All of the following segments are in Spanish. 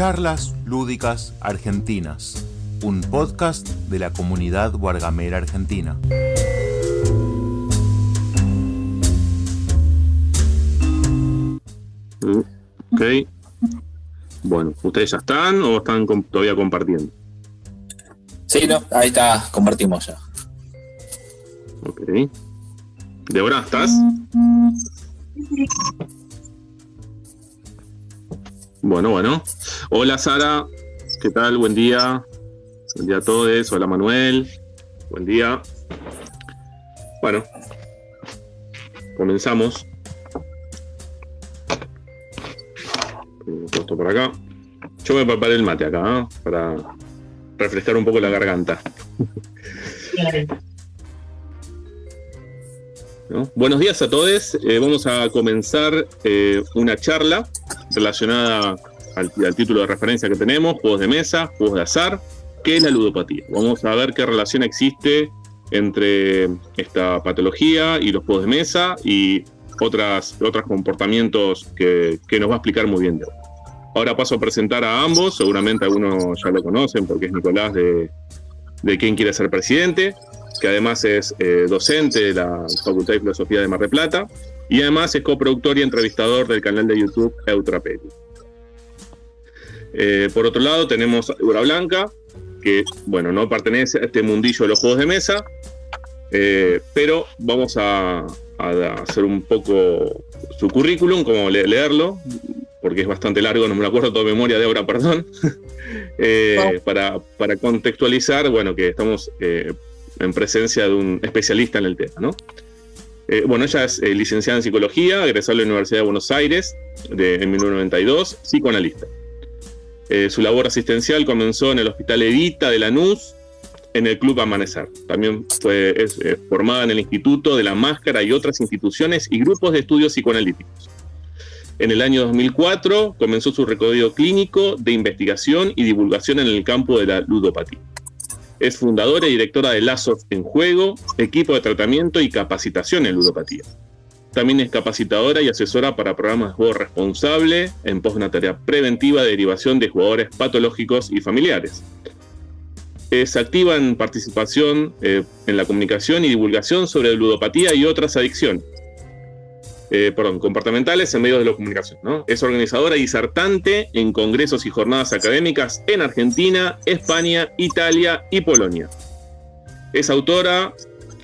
Charlas Lúdicas Argentinas, un podcast de la comunidad guargamera argentina. Mm, Ok. Bueno, ¿ustedes ya están o están todavía compartiendo? Sí, no, ahí está, compartimos ya. Ok. Débora, ¿estás? Bueno, bueno. Hola Sara, ¿qué tal? Buen día. Buen día a todos. Hola Manuel. Buen día. Bueno, comenzamos. Pongo Esto por acá. Yo me preparé el mate acá, ¿eh? para refrescar un poco la garganta. ¿no? Buenos días a todos. Eh, vamos a comenzar eh, una charla relacionada al, título de referencia que tenemos, juegos de mesa, juegos de azar, ¿qué es la ludopatía? Vamos a ver qué relación existe entre esta patología y los juegos de mesa y otras, otros comportamientos que, que nos va a explicar muy bien. Débora. Ahora paso a presentar a ambos, seguramente algunos ya lo conocen porque es Nicolás de, de Quién quiere ser presidente, que además es eh, docente de la Facultad de Filosofía de Mar del Plata y además es coproductor y entrevistador del canal de YouTube Eutrapeli. Eh, por otro lado tenemos a Débora Blanca, que bueno, no pertenece a este mundillo de los juegos de mesa, eh, pero vamos a, a hacer un poco su currículum, como le- leerlo, porque es bastante largo, no me lo acuerdo todo de memoria, Débora, perdón, Eh, para, para contextualizar, bueno, que estamos eh, en presencia de un especialista en el tema, ¿no? Eh, bueno, ella es eh, licenciada en psicología, egresada de la Universidad de Buenos Aires en 1992, psicoanalista. Eh, su labor asistencial comenzó en el Hospital Evita de Lanús, en el Club Amanecer. También fue formada en el Instituto de la Máscara y otras instituciones y grupos de estudios psicoanalíticos. En el año 2004 comenzó su recorrido clínico de investigación y divulgación en el campo de la ludopatía. Es fundadora y directora de Lazos en Juego, equipo de tratamiento y capacitación en ludopatía. También es capacitadora y asesora para programas de juego responsable en pos de una tarea preventiva de derivación de jugadores patológicos y familiares. Es activa en participación eh, en la comunicación y divulgación sobre ludopatía y otras adicciones. Eh, perdón, comportamentales en medios de la comunicación. Es organizadora y disertante en congresos y jornadas académicas en Argentina, España, Italia y Polonia. Es autora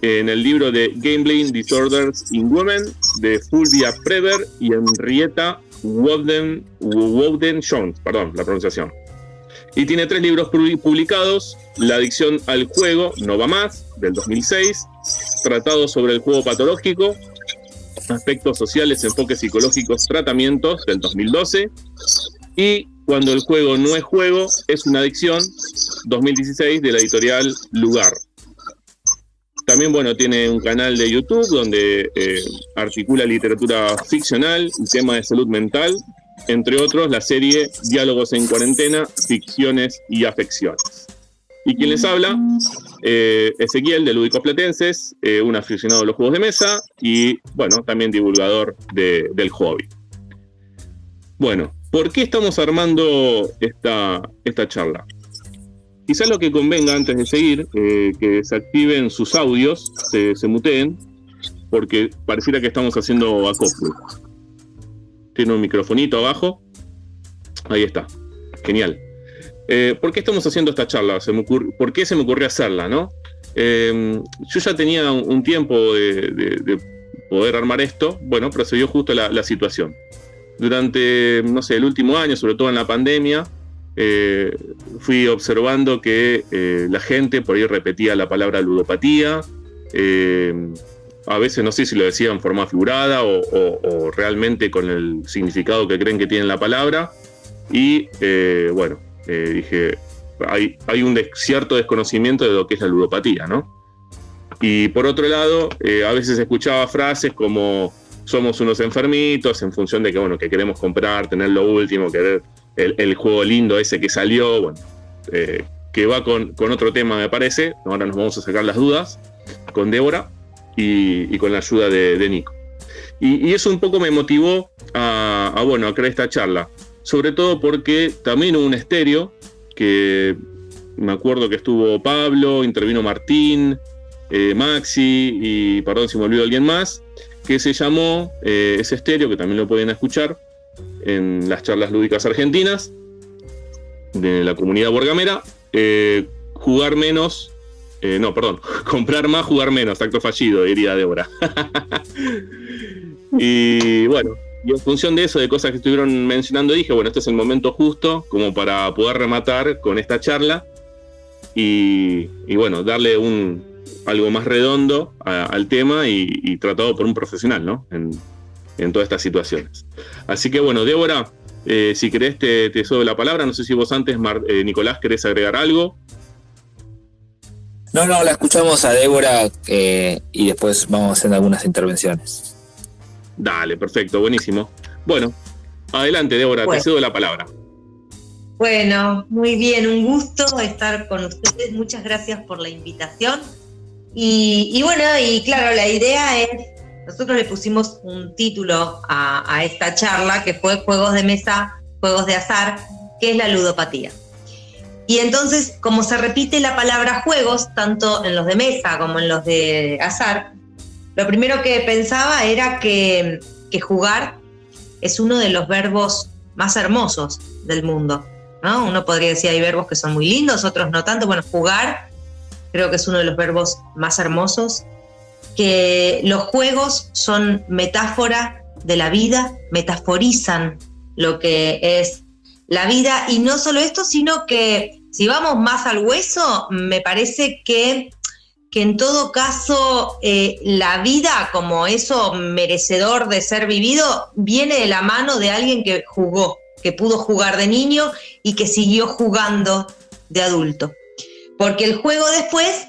en el libro de Gambling Disorders in Women de Fulvia Prever y Henrietta Woden, Woden Jones, perdón, la pronunciación. Y tiene tres libros pu- publicados: La adicción al juego no va más, del 2006, Tratado sobre el juego patológico, Aspectos sociales, enfoques psicológicos, tratamientos, del 2012, y Cuando el juego no es juego, es una adicción, 2016, de la editorial Lugar. También, bueno, tiene un canal de YouTube donde eh, articula literatura ficcional y temas de salud mental, entre otros la serie Diálogos en cuarentena, ficciones y afecciones. Y quien les habla, eh, Ezequiel de Lúdicos Platenses, eh, un aficionado a los juegos de mesa y, bueno, también divulgador de- del hobby. Bueno, ¿por qué estamos armando esta, esta charla? Quizás lo que convenga antes de seguir, eh, que se activen sus audios, se, se muteen, porque pareciera que estamos haciendo acople. Tiene un microfonito abajo. Ahí está. Genial. Eh, ¿Por qué estamos haciendo esta charla? ¿Por qué se me ocurrió hacerla? Eh, yo ya tenía un, tiempo de, de- de poder armar esto, bueno, pero se dio justo la, la situación. Durante, no sé, el último año, sobre todo en la pandemia, eh, fui observando que eh, la gente por ahí repetía la palabra ludopatía. eh, a veces no sé si lo decía en forma figurada o, realmente con el significado que creen que tiene la palabra. Y bueno, eh, dije, hay, hay un cierto desconocimiento de lo que es la ludopatía, ¿no? Y por otro lado, eh, a veces escuchaba frases como somos unos enfermitos en función de que, bueno, que queremos comprar, tener lo último, querer el, juego lindo ese que salió, bueno, eh, que va con, con otro tema, me parece. Ahora nos vamos a sacar las dudas con Débora y, con la ayuda de, Nico. Y, eso un poco me motivó a, bueno, a crear esta charla. Sobre todo porque también hubo un estéreo que me acuerdo que estuvo Pablo, intervino Martín, eh, Maxi y perdón si me olvido alguien más, que se llamó eh, ese estéreo, que también lo pueden escuchar en las charlas lúdicas argentinas de la comunidad borgamera, eh, jugar menos, no, perdón, comprar más, jugar menos, acto fallido, diría Débora. y bueno, y en función de eso, de cosas que estuvieron mencionando, dije, bueno, este es el momento justo como para poder rematar con esta charla y, bueno, darle un, algo más redondo al tema y, tratado por un profesional, ¿no? En, todas estas situaciones. Así que bueno, Débora, eh, si querés te, te la palabra, no sé si vos antes, eh, Nicolás, querés agregar algo. No, no, la escuchamos a Débora eh, y después vamos haciendo algunas intervenciones. Dale, perfecto, buenísimo. Bueno, adelante, Débora, te cedo la palabra. Bueno, muy bien, un gusto estar con ustedes. Muchas gracias por la invitación. Y, bueno, y claro, la idea es, nosotros le pusimos un título a, esta charla que fue Juegos de Mesa, Juegos de Azar, que es la ludopatía. Y entonces, como se repite la palabra juegos, tanto en los de mesa como en los de azar, lo primero que pensaba era que, jugar es uno de los verbos más hermosos del mundo. ¿no? Uno podría decir hay verbos que son muy lindos, otros no tanto. Bueno, jugar creo que es uno de los verbos más hermosos. Que los juegos son metáfora de la vida, metaforizan lo que es la vida. Y no solo esto, sino que si vamos más al hueso, me parece que que en todo caso eh, la vida como eso merecedor de ser vivido viene de la mano de alguien que jugó, que pudo jugar de niño y que siguió jugando de adulto. Porque el juego después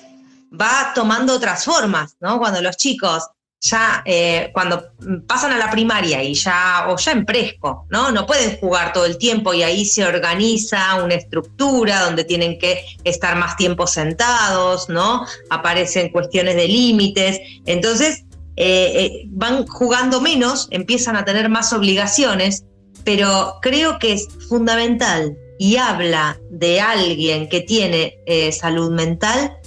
va tomando otras formas, ¿no? Cuando los chicos ya eh, cuando pasan a la primaria y ya, o ya en presco, ¿no? No pueden jugar todo el tiempo y ahí se organiza una estructura donde tienen que estar más tiempo sentados, ¿no? Aparecen cuestiones de límites. Entonces, eh, eh, van jugando menos, empiezan a tener más obligaciones, pero creo que es fundamental y habla de alguien que tiene salud mental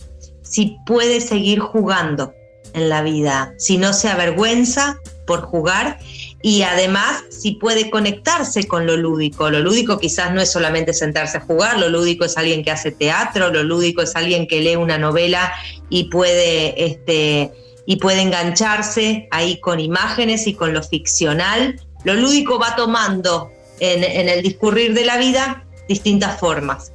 si puede seguir jugando en la vida, si no se avergüenza por jugar y además si puede conectarse con lo lúdico. Lo lúdico quizás no es solamente sentarse a jugar, lo lúdico es alguien que hace teatro, lo lúdico es alguien que lee una novela y puede, este, y puede engancharse ahí con imágenes y con lo ficcional. Lo lúdico va tomando en, el discurrir de la vida distintas formas.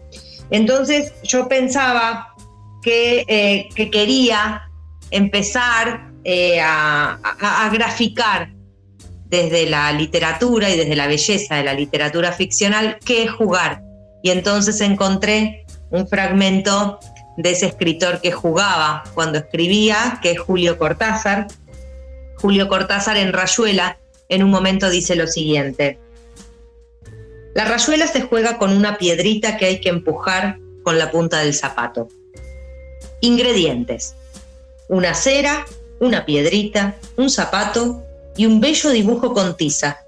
Entonces yo pensaba que, eh, que quería empezar eh, a, graficar desde la literatura y desde la belleza de la literatura ficcional qué es jugar. Y entonces encontré un fragmento de ese escritor que jugaba cuando escribía, que es Julio Cortázar. Julio Cortázar en Rayuela en un momento dice lo siguiente. La rayuela se juega con una piedrita que hay que empujar con la punta del zapato. Ingredientes una cera, una piedrita, un zapato y un bello dibujo con tiza,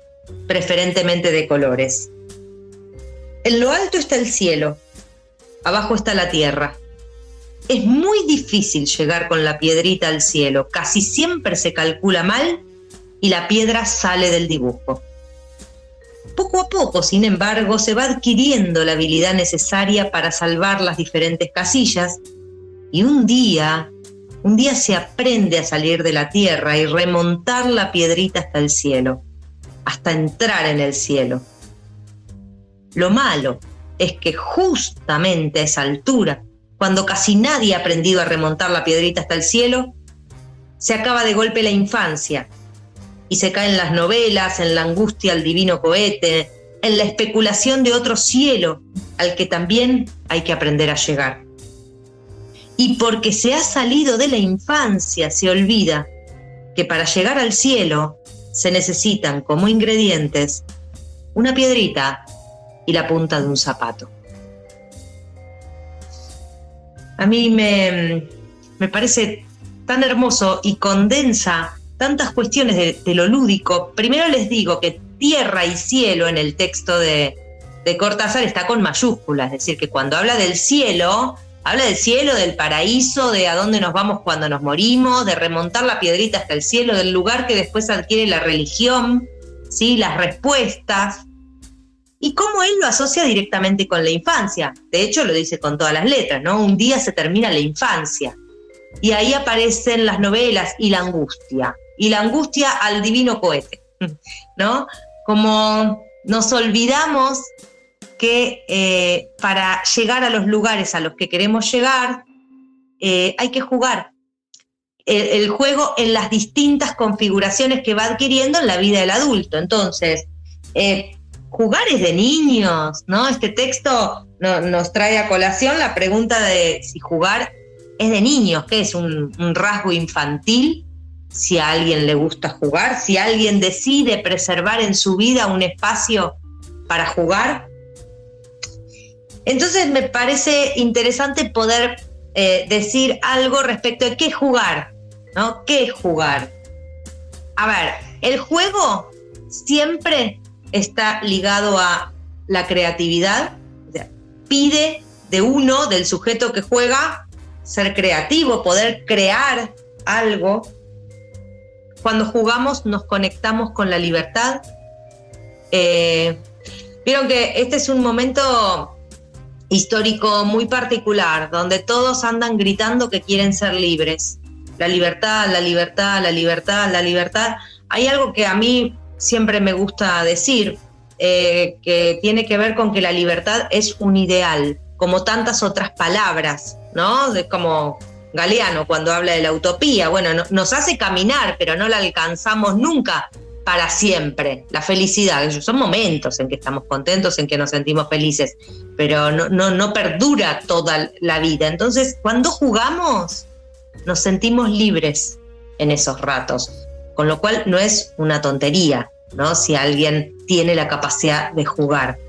preferentemente de colores. En lo alto está el cielo, abajo está la tierra. Es muy difícil llegar con la piedrita al cielo, casi siempre se calcula mal y la piedra sale del dibujo. Poco a poco, sin embargo, se va adquiriendo la habilidad necesaria para salvar las diferentes casillas y un día un día se aprende a salir de la tierra y remontar la piedrita hasta el cielo, hasta entrar en el cielo. Lo malo es que justamente a esa altura, cuando casi nadie ha aprendido a remontar la piedrita hasta el cielo, se acaba de golpe la infancia y se caen las novelas, en la angustia al divino cohete, en la especulación de otro cielo al que también hay que aprender a llegar y porque se ha salido de la infancia se olvida que para llegar al cielo se necesitan como ingredientes una piedrita y la punta de un zapato. A mí me, parece tan hermoso y condensa tantas cuestiones de, lo lúdico. Primero les digo que tierra y cielo en el texto de, de Cortázar está con mayúsculas, es decir, que cuando habla del cielo, habla del cielo, del paraíso, de a dónde nos vamos cuando nos morimos, de remontar la piedrita hasta el cielo, del lugar que después adquiere la religión, ¿sí? las respuestas, y cómo él lo asocia directamente con la infancia. De hecho, lo dice con todas las letras, ¿no? Un día se termina la infancia. Y ahí aparecen las novelas y la angustia. Y la angustia al divino cohete, ¿no? Como nos olvidamos que eh, para llegar a los lugares a los que queremos llegar, eh, hay que jugar. El, juego en las distintas configuraciones que va adquiriendo en la vida del adulto. Entonces, eh, jugar es de niños, ¿no? Este texto nos trae a colación la pregunta de si jugar es de niños, que es un, rasgo infantil, si a alguien le gusta jugar, si alguien decide preservar en su vida un espacio para jugar. Entonces me parece interesante poder eh, decir algo respecto de qué jugar, ¿no? ¿Qué jugar? A ver, el juego siempre está ligado a la creatividad, pide de uno, del sujeto que juega, ser creativo, poder crear algo. Cuando jugamos nos conectamos con la libertad. Eh, vieron que este es un momento histórico muy particular, donde todos andan gritando que quieren ser libres. La libertad, la libertad, la libertad, la libertad. Hay algo que a mí siempre me gusta decir, eh, que tiene que ver con que la libertad es un ideal, como tantas otras palabras, ¿no? De, como Galeano cuando habla de la utopía, bueno, nos hace caminar, pero no la alcanzamos nunca para siempre. La felicidad, son momentos en que estamos contentos, en que nos sentimos felices, pero no, no, no perdura toda la vida. Entonces, cuando jugamos, nos sentimos libres en esos ratos con lo cual no es una tontería, ¿no? Si alguien tiene la capacidad de jugar.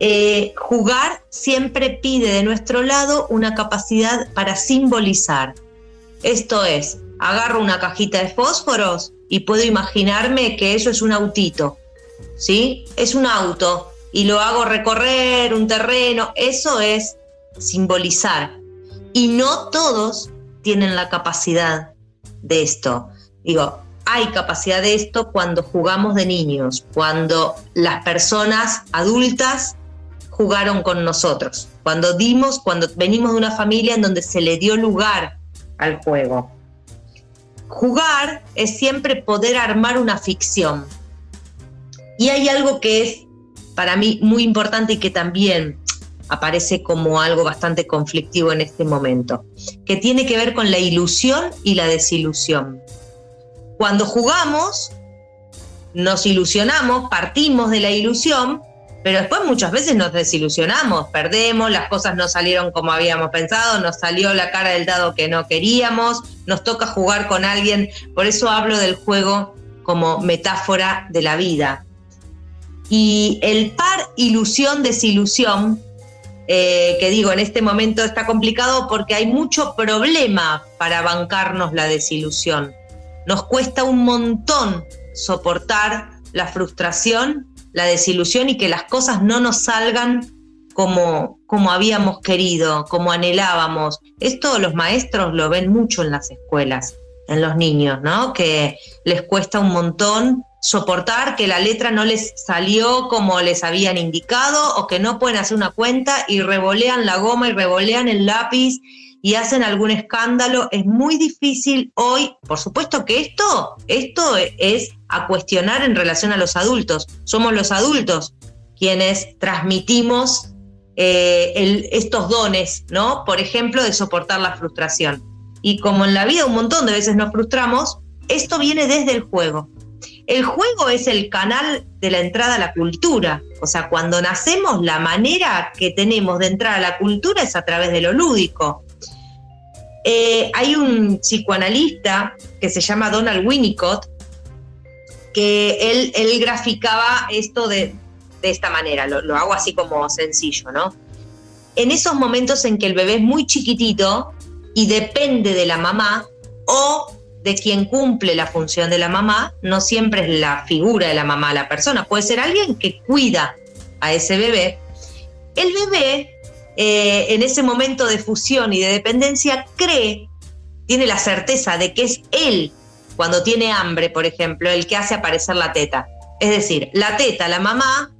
Eh, jugar siempre pide de nuestro lado una capacidad para simbolizar. Esto es, agarro una cajita de fósforos y puedo imaginarme que eso es un autito, ¿sí? Es un auto y lo hago recorrer un terreno, eso es simbolizar. Y no todos tienen la capacidad de esto. Digo, hay capacidad de esto cuando jugamos de niños, cuando las personas adultas jugaron con nosotros, cuando dimos, cuando venimos de una familia en donde se le dio lugar al juego. Jugar es siempre poder armar una ficción. Y hay algo que es para mí muy importante y que también aparece como algo bastante conflictivo en este momento, que tiene que ver con la ilusión y la desilusión. Cuando jugamos, nos ilusionamos, partimos de la ilusión, pero después muchas veces nos desilusionamos, perdemos, las cosas no salieron como habíamos pensado, nos salió la cara del dado que no queríamos, nos toca jugar con alguien, por eso hablo del juego como metáfora de la vida. Y el par ilusión-desilusión, eh, que digo, en este momento está complicado porque hay mucho problema para bancarnos la desilusión. Nos cuesta un montón soportar la frustración, la desilusión y que las cosas no nos salgan como, como habíamos querido, como anhelábamos. Esto los maestros lo ven mucho en las escuelas, en los niños, ¿no? Que les cuesta un montón soportar que la letra no les salió como les habían indicado o que no pueden hacer una cuenta y revolean la goma y revolean el lápiz y hacen algún escándalo, es muy difícil hoy, por supuesto que esto, esto es a cuestionar en relación a los adultos. Somos los adultos quienes transmitimos eh, estos dones, ¿no? Por ejemplo, de soportar la frustración. Y como en la vida un montón de veces nos frustramos, esto viene desde el juego. El juego es el canal de la entrada a la cultura. O sea, cuando nacemos, la manera que tenemos de entrar a la cultura es a través de lo lúdico. Eh, hay un psicoanalista que se llama Donald Winnicott, él, graficaba esto de, esta manera, lo, hago así como sencillo, ¿no? En esos momentos en que el bebé es muy chiquitito y depende de la mamá o de quien cumple la función de la mamá no siempre es la figura de la mamá, la persona, puede ser alguien que cuida a ese bebé. El bebé, eh, en ese momento de fusión y de dependencia, cree, tiene la certeza de que es él, cuando tiene hambre, por ejemplo, el que hace aparecer la teta. Es decir, la teta, la mamá,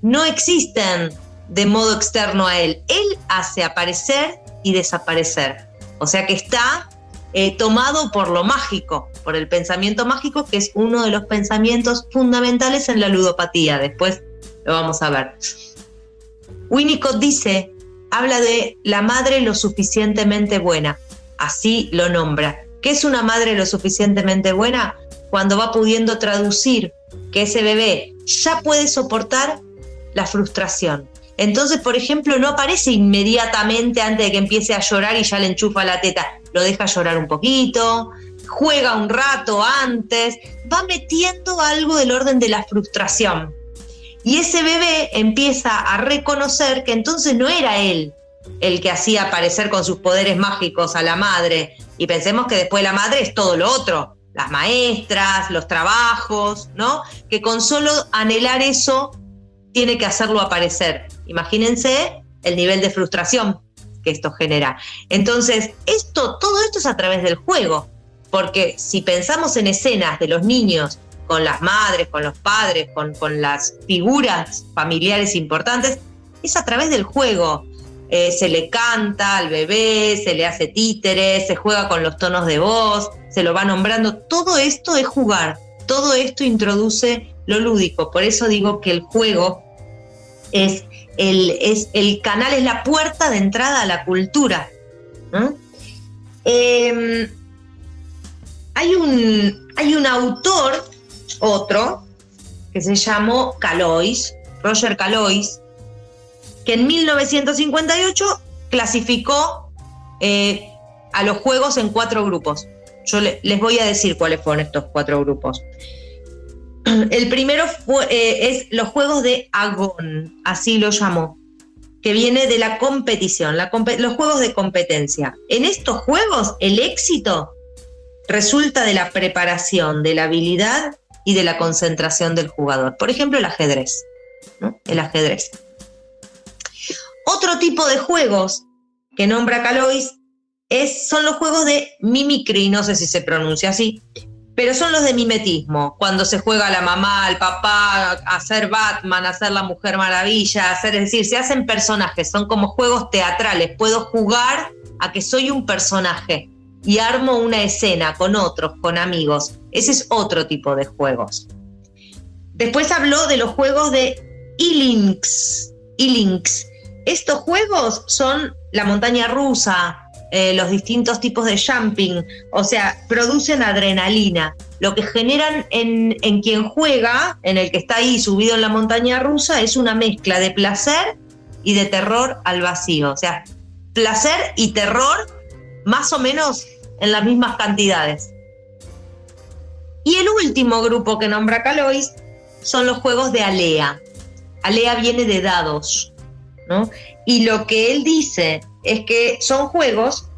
no existen de modo externo a él. Él hace aparecer y desaparecer. O sea que está eh, tomado por lo mágico, por el pensamiento mágico, que es uno de los pensamientos fundamentales en la ludopatía. Después lo vamos a ver. Winnicott dice, habla de la madre lo suficientemente buena, así lo nombra. ¿Qué es una madre lo suficientemente buena? Cuando va pudiendo traducir que ese bebé ya puede soportar la frustración. Entonces, por ejemplo, no aparece inmediatamente antes de que empiece a llorar y ya le enchufa la teta. Lo deja llorar un poquito, juega un rato antes, va metiendo algo del orden de la frustración. Y ese bebé empieza a reconocer que entonces no era él el que hacía aparecer con sus poderes mágicos a la madre. Y pensemos que después la madre es todo lo otro, las maestras, los trabajos, ¿no? Que con solo anhelar eso tiene que hacerlo aparecer. Imagínense el nivel de frustración que esto genera. Entonces, esto, todo esto es a través del juego, porque si pensamos en escenas de los niños con las madres, con los padres, con, con las figuras familiares importantes, es a través del juego. Eh, se le canta al bebé, se le hace títeres, se juega con los tonos de voz, se lo va nombrando. Todo esto es jugar, todo esto introduce lo lúdico. Por eso digo que el juego es el, es el canal, es la puerta de entrada a la cultura. Em, hay, un, hay un autor, otro, que se llamó Calois, Roger Calois, que en 1958 clasificó eh, a los juegos en cuatro grupos. Yo les voy a decir cuáles fueron estos cuatro grupos. El primero eh, es los juegos de Agón, así lo llamó, que viene de la competición, los juegos de competencia. En estos juegos el éxito resulta de la preparación, de la habilidad y de la concentración del jugador. Por ejemplo, el ajedrez. El ajedrez. Otro tipo de juegos que nombra Calois es, son los juegos de mimicry, no sé si se pronuncia así, pero son los de mimetismo, cuando se juega la mamá, el papá, a ser Batman, a ser la Mujer Maravilla, hacer, es decir, se hacen personajes, son como juegos teatrales, puedo jugar a que soy un personaje y armo una escena con otros, con amigos. Ese es otro tipo de juegos. Después habló de los juegos de e-links. E-links estos juegos son la montaña rusa, eh, los distintos tipos de jumping, o sea, producen adrenalina. Lo que generan en, en, quien juega, en el que está ahí subido en la montaña rusa, es una mezcla de placer y de terror al vacío. O sea, placer y terror más o menos en las mismas cantidades. Y el último grupo que nombra Calois son los juegos de Alea. Alea viene de dados. Y lo que él dice es que son juegos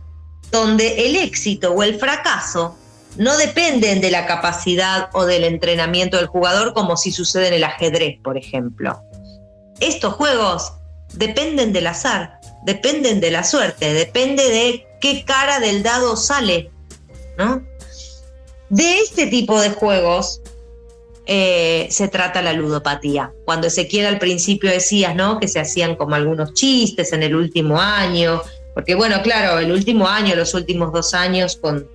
donde el éxito o el fracaso no dependen de la capacidad o del entrenamiento del jugador como si sucede en el ajedrez, por ejemplo. Estos juegos dependen del azar, dependen de la suerte, depende de qué cara del dado sale, De este tipo de juegos eh, se trata la ludopatía. Cuando Ezequiel al principio decías, ¿no? Que se hacían como algunos chistes en el último año, porque bueno, claro, el último año, los últimos dos años, con,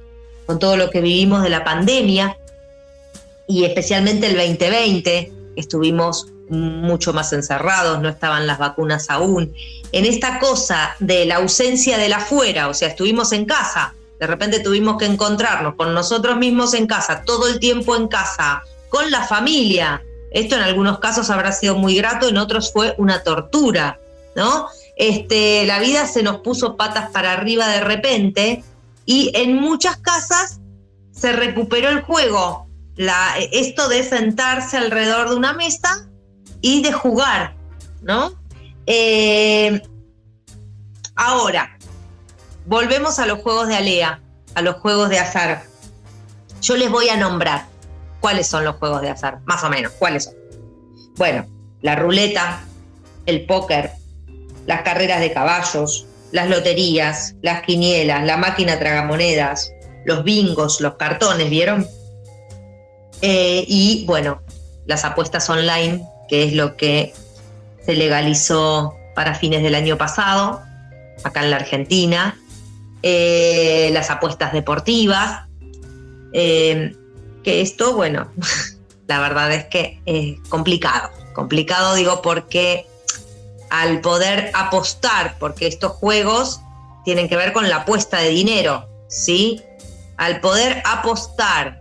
con todo lo que vivimos de la pandemia, y especialmente el 2020, estuvimos mucho más encerrados, no estaban las vacunas aún. En esta cosa de la ausencia del afuera, o sea, estuvimos en casa, de repente tuvimos que encontrarnos con nosotros mismos en casa, todo el tiempo en casa, con la familia. Esto en algunos casos habrá sido muy grato, en otros fue una tortura, ¿no? Este, la vida se nos puso patas para arriba de repente y en muchas casas se recuperó el juego, la, esto de sentarse alrededor de una mesa y de jugar, ¿no? Eh, ahora, volvemos a los juegos de alea, a los juegos de azar. Yo les voy a nombrar cuáles son los juegos de azar, más o menos, cuáles son. Bueno, la ruleta, el póker, las carreras de caballos, las loterías, las quinielas, la máquina tragamonedas, los bingos, los cartones, ¿vieron? Eh, y bueno, las apuestas online, que es lo que se legalizó para fines del año pasado, acá en la Argentina, eh, las apuestas deportivas, eh, que esto, bueno, la verdad es que es complicado, complicado digo porque al poder apostar, porque estos juegos tienen que ver con la apuesta de dinero, ¿sí? Al poder apostar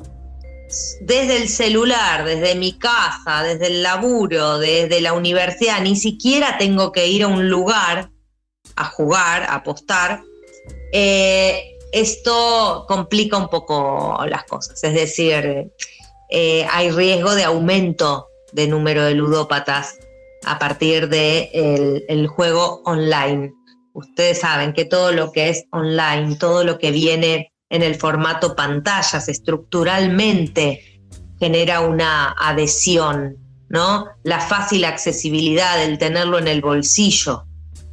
desde el celular, desde mi casa, desde el laburo, desde la universidad, ni siquiera tengo que ir a un lugar a jugar, a apostar, eh, esto complica un poco las cosas. Es decir, eh, hay riesgo de aumento de número de ludópatas a partir del de juego online. Ustedes saben que todo lo que es online, todo lo que viene en el formato pantallas estructuralmente genera una adhesión, ¿no? La fácil accesibilidad, el tenerlo en el bolsillo.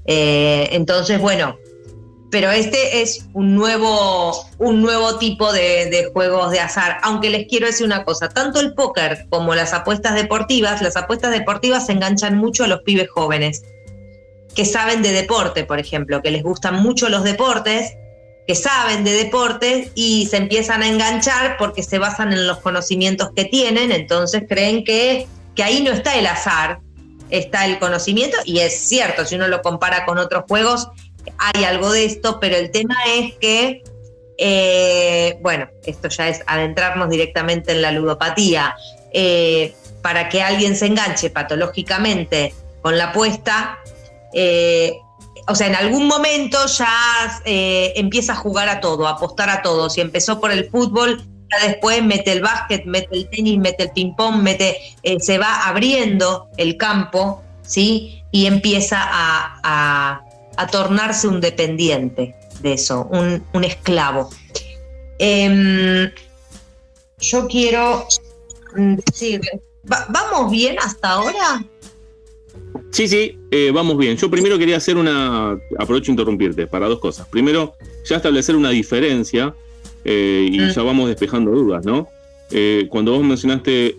Eh, entonces, bueno, pero este es un nuevo, un nuevo tipo de, juegos de azar. Aunque les quiero decir una cosa, tanto el póker como las apuestas deportivas, las apuestas deportivas se enganchan mucho a los pibes jóvenes, que saben de deporte, por ejemplo, que les gustan mucho los deportes, que saben de deportes y se empiezan a enganchar porque se basan en los conocimientos que tienen, entonces creen que, que ahí no está el azar, está el conocimiento, y es cierto, si uno lo compara con otros juegos, hay algo de esto, pero el tema es que, eh, bueno, esto ya es adentrarnos directamente en la ludopatía. Eh, para que alguien se enganche patológicamente con la apuesta, eh, o sea, en algún momento ya empieza a jugar a todo, a apostar a todo. Si empezó por el fútbol, ya después mete el básquet, mete el tenis, mete el ping-pong, mete, se va abriendo el campo, ¿sí? Y empieza a a tornarse un dependiente de eso, un, esclavo. Em, yo quiero decir, ¿vamos bien hasta ahora? Sí, sí, eh, vamos bien. Yo primero quería hacer una, aprovecho interrumpirte, para dos cosas. Primero, ya establecer una diferencia eh, y mm. ya vamos despejando dudas, ¿no? Eh, cuando vos mencionaste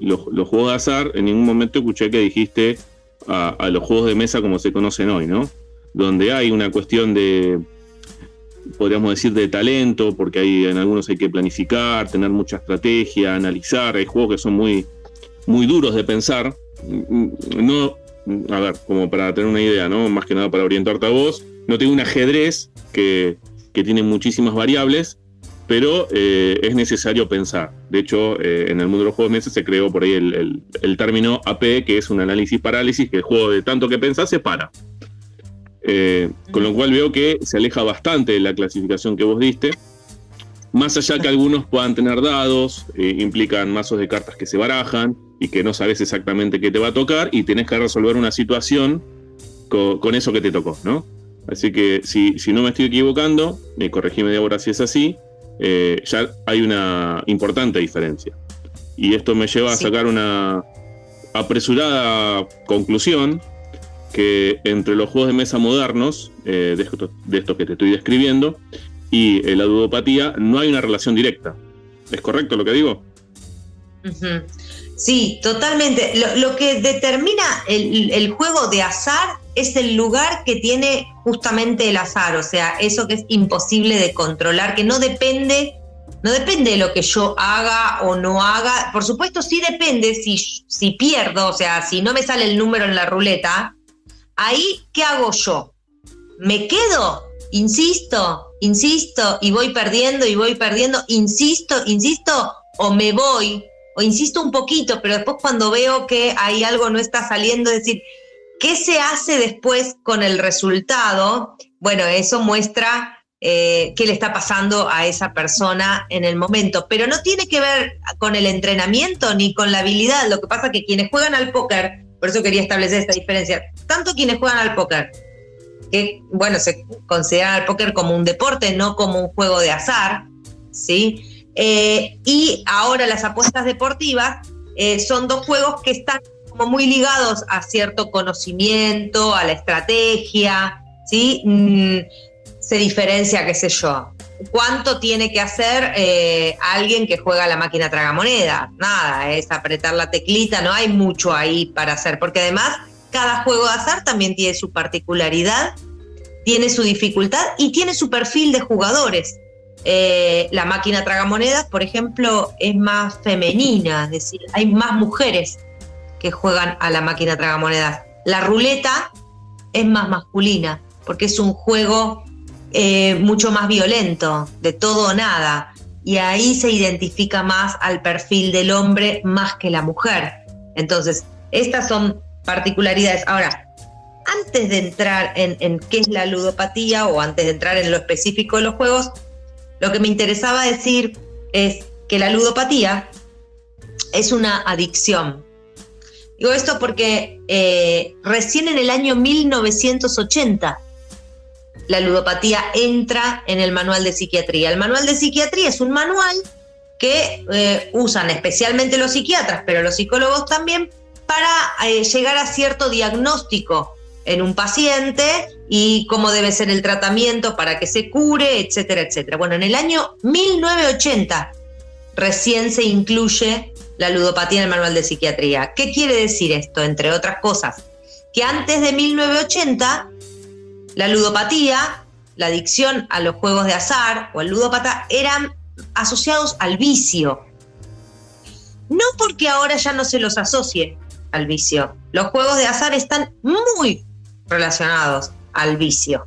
los, los, juegos de azar, en ningún momento escuché que dijiste a, los juegos de mesa como se conocen hoy, ¿no? Donde hay una cuestión de, podríamos decir, de talento, porque hay, en algunos hay que planificar, tener mucha estrategia, analizar, hay juegos que son muy, muy duros de pensar. No, a ver, como para tener una idea, ¿no? Más que nada para orientarte a vos, no tengo un ajedrez que, que tiene muchísimas variables, pero eh, es necesario pensar. De hecho, eh, en el mundo de los juegos de mesa se creó por ahí el, término AP, que es un análisis parálisis, que el juego de tanto que pensás se para. Eh, con lo cual veo que se aleja bastante de la clasificación que vos diste. Más allá que algunos puedan tener dados, implican mazos de cartas que se barajan y que no sabes exactamente qué te va a tocar y tenés que resolver una situación con, eso que te tocó, ¿no? Así que si, si no me estoy equivocando, corregime de ahora si es así, eh, ya hay una importante diferencia. Y esto me lleva a sacar una apresurada conclusión que entre los juegos de mesa modernos, eh, de, estos, que te estoy describiendo, y la ludopatía no hay una relación directa. ¿Es correcto lo que digo? Sí, totalmente. Lo, que determina el, juego de azar es el lugar que tiene justamente el azar, o sea, eso que es imposible de controlar, que no depende, no depende de lo que yo haga o no haga. Por supuesto, sí depende si, si pierdo, o sea, si no me sale el número en la ruleta, ahí, ¿qué hago yo? ¿Me quedo? Insisto, insisto, y voy perdiendo y voy perdiendo, insisto, insisto, o me voy o insisto un poquito, pero después cuando veo que hay algo no está saliendo, decir, ¿qué se hace después con el resultado? Bueno, eso muestra eh, qué le está pasando a esa persona en el momento, pero no tiene que ver con el entrenamiento ni con la habilidad, lo que pasa es que quienes juegan al póker, por eso quería establecer esta diferencia, tanto quienes juegan al póker, que bueno, se considera el póker como un deporte, no como un juego de azar, ¿sí? Eh, y ahora las apuestas deportivas eh, son dos juegos que están muy ligados a cierto conocimiento, a la estrategia, ¿sí? Mm, se diferencia, qué sé yo. ¿Cuánto tiene que hacer eh, alguien que juega la máquina tragamoneda? Nada, es apretar la teclita, no hay mucho ahí para hacer, porque además cada juego de azar también tiene su particularidad, tiene su dificultad y tiene su perfil de jugadores. Eh, la máquina tragamonedas, por ejemplo, es más femenina, es decir, hay más mujeres que juegan a la máquina tragamonedas. La ruleta es más masculina, porque es un juego eh, mucho más violento, de todo o nada, y ahí se identifica más al perfil del hombre más que la mujer. Entonces, estas son particularidades. Ahora, antes de entrar en, en qué es la ludopatía o antes de entrar en lo específico de los juegos, lo que me interesaba decir es que la ludopatía es una adicción. Digo esto porque eh, recién en el año 1980 la ludopatía entra en el manual de psiquiatría. El manual de psiquiatría es un manual que eh, usan especialmente los psiquiatras, pero los psicólogos también, para eh, llegar a cierto diagnóstico en un paciente y cómo debe ser el tratamiento para que se cure, etcétera, etcétera. Bueno, en el año 1980 recién se incluye la ludopatía en el manual de psiquiatría. ¿Qué quiere decir esto? Entre otras cosas, que antes de 1980 la ludopatía, la adicción a los juegos de azar o el ludópata eran asociados al vicio. No porque ahora ya no se los asocie al vicio. Los juegos de azar están muy relacionados al vicio.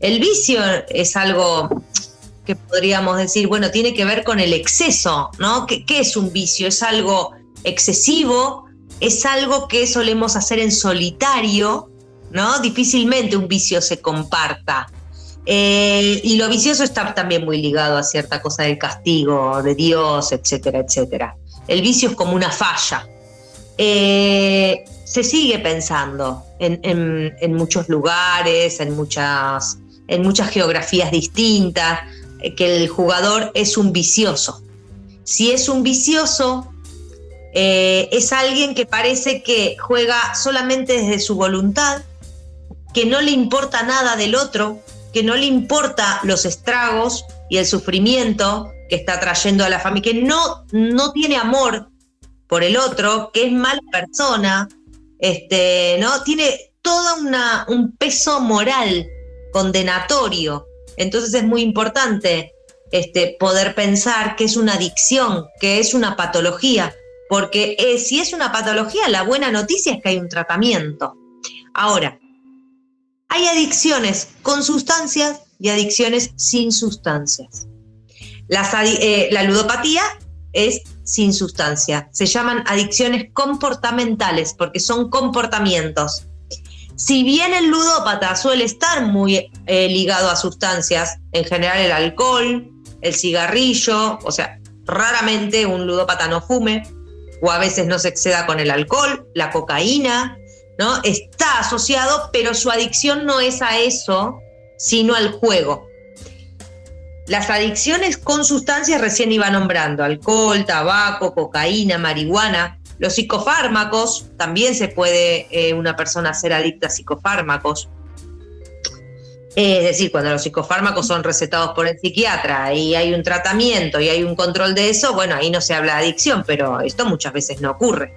El vicio es algo que podríamos decir, bueno, tiene que ver con el exceso, ¿no? ¿Qué, es un vicio? Es algo excesivo, es algo que solemos hacer en solitario, ¿no? Difícilmente un vicio se comparta. Eh, y lo vicioso está también muy ligado a cierta cosa del castigo, de Dios, etcétera, etcétera. El vicio es como una falla. Eh, se sigue pensando en, muchos lugares, en muchas, en muchas geografías distintas, que el jugador es un vicioso. Si es un vicioso, eh, es alguien que parece que juega solamente desde su voluntad, que no le importa nada del otro, que no le importa los estragos y el sufrimiento que está trayendo a la familia, que no, no tiene amor por el otro, que es mala persona, este, ¿no? Tiene todo una, un peso moral condenatorio. Entonces es muy importante este, poder pensar que es una adicción, que es una patología, porque eh, si es una patología, la buena noticia es que hay un tratamiento. Ahora, hay adicciones con sustancias y adicciones sin sustancias. Eh, la ludopatía es sin sustancia. Se llaman adicciones comportamentales porque son comportamientos. Si bien el ludópata suele estar muy eh, ligado a sustancias, en general el alcohol, el cigarrillo, o sea, raramente un ludópata no fume o a veces no se exceda con el alcohol, la cocaína, ¿no? Está asociado, pero su adicción no es a eso, sino al juego. Las adicciones con sustancias recién iba nombrando, alcohol, tabaco, cocaína, marihuana. Los psicofármacos, también se puede eh, una persona ser adicta a psicofármacos. Es decir, cuando los psicofármacos son recetados por el psiquiatra y hay un tratamiento y hay un control de eso, bueno, ahí no se habla de adicción, pero esto muchas veces no ocurre.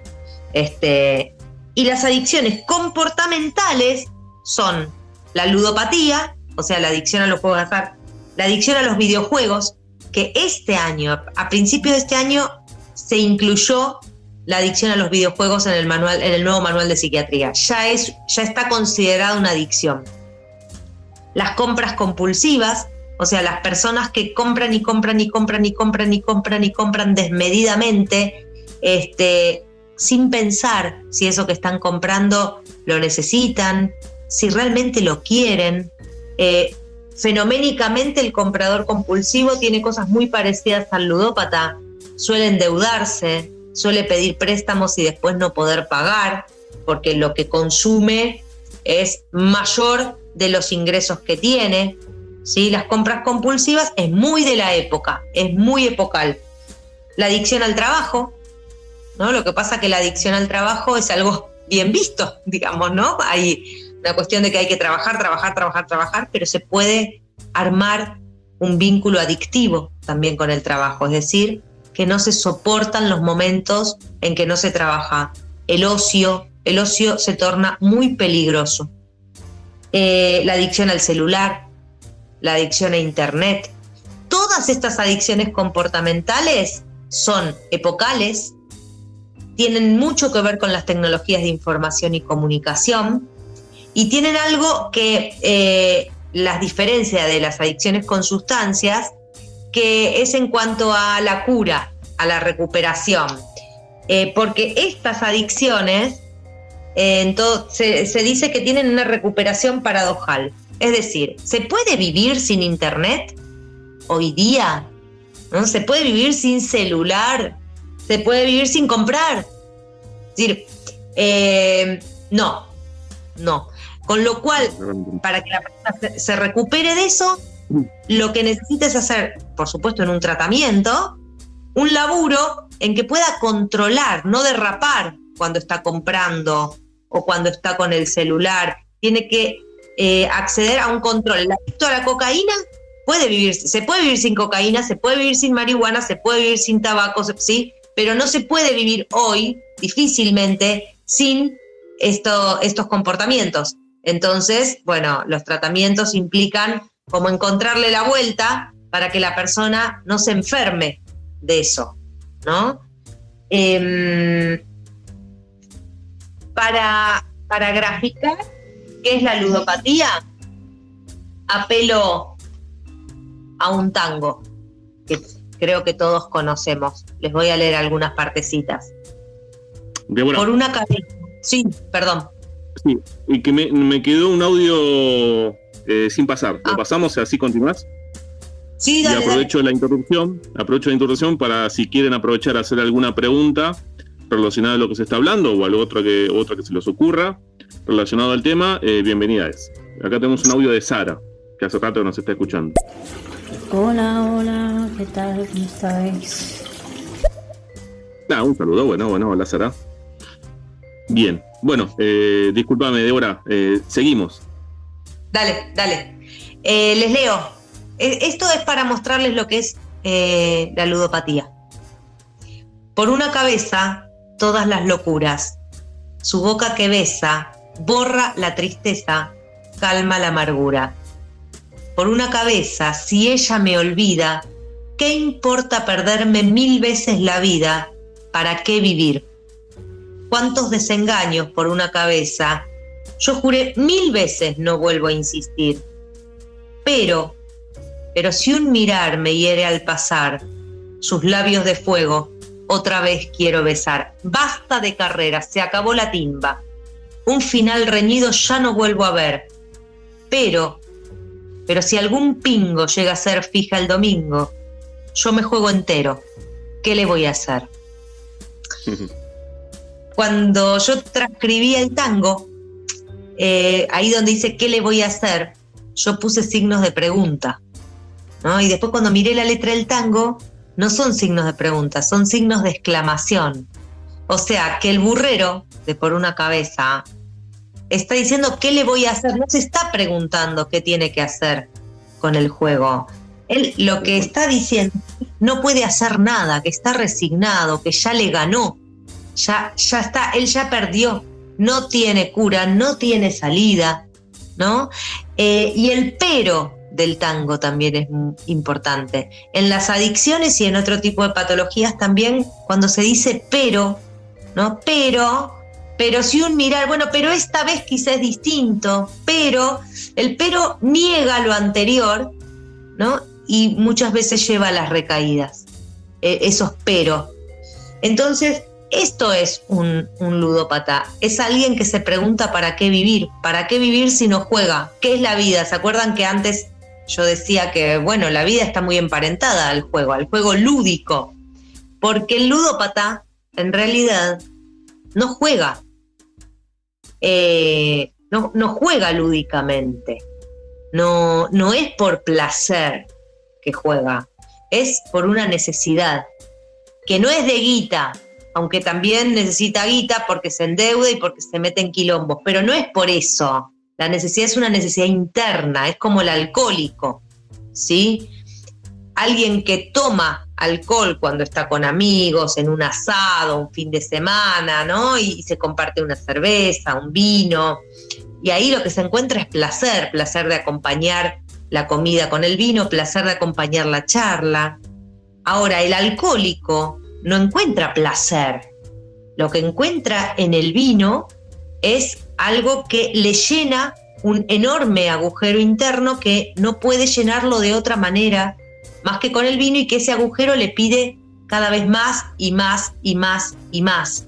Este, y las adicciones comportamentales son la ludopatía, o sea, la adicción a los juegos de azar la adicción a los videojuegos, que este año, a principios de este año, se incluyó la adicción a los videojuegos en el manual, en el nuevo manual de psiquiatría. Ya es, ya está considerada una adicción. Las compras compulsivas, o sea, las personas que compran y compran y compran y compran y compran y compran desmedidamente, este, sin pensar si eso que están comprando lo necesitan, si realmente lo quieren. Eh, Fenoménicamente el comprador compulsivo tiene cosas muy parecidas al ludópata. Suele endeudarse, suele pedir préstamos y después no poder pagar, porque lo que consume es mayor de los ingresos que tiene. ¿sí? Las compras compulsivas es muy de la época, es muy epocal. La adicción al trabajo, ¿no? Lo que pasa que la adicción al trabajo es algo bien visto, digamos, ¿no? Hay una cuestión de que hay que trabajar, trabajar, trabajar, trabajar, pero se puede armar un vínculo adictivo también con el trabajo, es decir, que no se soportan los momentos en que no se trabaja. El ocio, el ocio se torna muy peligroso. Eh, la adicción al celular, la adicción a Internet. Todas estas adicciones comportamentales son epocales, tienen mucho que ver con las tecnologías de información y comunicación y tienen algo que eh, las diferencia de las adicciones con sustancias, que es en cuanto a la cura, a la recuperación. Eh, porque estas adicciones se, dice que tienen una recuperación paradojal. Es decir, ¿se puede vivir sin internet hoy día? ¿No? ¿Se puede vivir sin celular? ¿Se puede vivir sin comprar? Es decir, eh, no, no. Con lo cual, para que la persona se recupere de eso, lo que necesita es hacer, por supuesto, en un tratamiento, un laburo en que pueda controlar, no derrapar cuando está comprando o cuando está con el celular. Tiene que eh, acceder a un control. Adicto a la cocaína puede vivir, se puede vivir sin cocaína, se puede vivir sin marihuana, se puede vivir sin tabaco, sí, pero no se puede vivir hoy difícilmente sin esto, estos comportamientos. Entonces, bueno, los tratamientos implican como encontrarle la vuelta para que la persona no se enferme de eso, ¿no? Em, para, para graficar qué es la ludopatía, apelo a un tango que creo que todos conocemos. Les voy a leer algunas partecitas. Por una cabeza. Sí, perdón. Sí, y que me, quedó un audio eh, sin pasar. ¿Lo ah. pasamos y así continúas? Sí, dale, Y aprovecho la interrupción, aprovecho la interrupción para si quieren aprovechar a hacer alguna pregunta relacionada a lo que se está hablando o a lo otro que, otra que se les ocurra relacionado al tema, eh, bienvenidas. Acá tenemos un audio de Sara, que hace rato nos está escuchando. Hola, hola, ¿qué tal? ¿Cómo estáis? Ah, un saludo, bueno, bueno, hola Sara. Bien, bueno, eh, discúlpame, Débora, eh, seguimos. Dale, dale. Eh, les leo. E, esto es para mostrarles lo que es la ludopatía. Por una cabeza, todas las locuras. Su boca que besa, borra la tristeza, calma la amargura. Por una cabeza, si ella me olvida, ¿qué importa perderme mil veces la vida? ¿Para qué vivir? ¿Cuántos desengaños por una cabeza? Yo juré mil veces no vuelvo a insistir. Pero, pero si un mirar me hiere al pasar, sus labios de fuego, otra vez quiero besar. Basta de carreras, se acabó la timba. Un final reñido ya no vuelvo a ver. Pero, pero si algún pingo llega a ser fija el domingo, yo me juego entero. ¿Qué le voy a hacer? Cuando yo transcribí el tango, eh, ahí donde dice ¿qué le voy a hacer? Yo puse signos de pregunta. Y después cuando miré la letra del tango, no son signos de pregunta, son signos de exclamación. O sea, que el burrero de por una cabeza está diciendo qué le voy a hacer, no se está preguntando qué tiene que hacer con el juego. Él lo que está diciendo no puede hacer nada, que está resignado, que ya le ganó, ya, ya está, él ya perdió, no tiene cura, no tiene salida, ¿no? Eh, y el pero del tango también es importante. En las adicciones y en otro tipo de patologías también, cuando se dice pero, ¿no? Pero, pero si un mirar, bueno, pero esta vez quizás es distinto, pero el pero niega lo anterior, ¿no? Y muchas veces lleva a las recaídas, e, esos pero. Entonces, esto es un, ludópata. Es alguien que se pregunta para qué vivir. ¿Para qué vivir si no juega? ¿Qué es la vida? ¿Se acuerdan que antes yo decía que, bueno, la vida está muy emparentada al juego, al juego lúdico, porque el ludópata en realidad no juega, eh, no, no juega lúdicamente. no, no es por placer que juega, es por una necesidad, que no es de guita, aunque también necesita guita porque se endeuda y porque se mete en quilombos, pero no es por eso. La necesidad es una necesidad interna, es como el alcohólico, ¿sí? Alguien que toma alcohol cuando está con amigos, en un asado, un fin de semana, ¿no? Y se comparte una cerveza, un vino. Y ahí lo que se encuentra es placer, placer de acompañar la comida con el vino, placer de acompañar la charla. Ahora, el alcohólico no encuentra placer. Lo que encuentra en el vino es algo que le llena un enorme agujero interno que no puede llenarlo de otra manera más que con el vino y que ese agujero le pide cada vez más y más y más y más.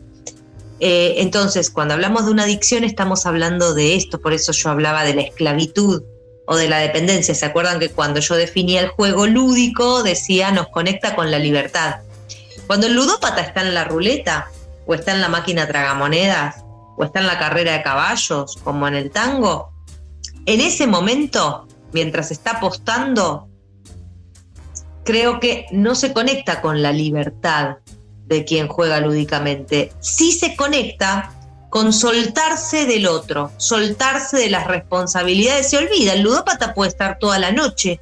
Eh, entonces, cuando hablamos de una adicción estamos hablando de esto, por eso yo hablaba de la esclavitud o de la dependencia. ¿Se acuerdan que cuando yo definía el juego lúdico decía nos conecta con la libertad? Cuando el ludópata está en la ruleta o está en la máquina tragamonedas o está en la carrera de caballos como en el tango, en ese momento, mientras está apostando, creo que no se conecta con la libertad de quien juega lúdicamente. Sí se conecta con soltarse del otro, soltarse de las responsabilidades. Se olvida, el ludópata puede estar toda la noche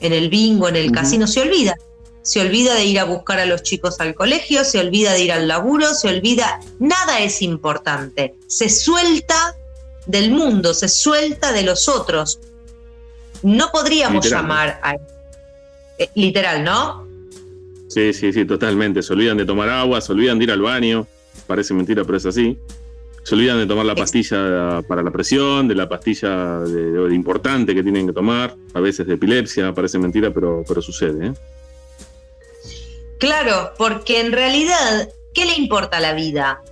en el bingo, en el casino, se olvida. Se olvida de ir a buscar a los chicos al colegio, se olvida de ir al laburo, se olvida, nada es importante. Se suelta del mundo, se suelta de los otros. No podríamos llamar a eh, literal, ¿no? Sí, sí, sí, totalmente. Se olvidan de tomar agua, se olvidan de ir al baño. Parece mentira, pero es así. Se olvidan de tomar la pastilla para la presión, de la pastilla de, importante que tienen que tomar, a veces de epilepsia, parece mentira, pero, pero sucede. ¿eh? Claro, porque en realidad, ¿qué le importa la vida?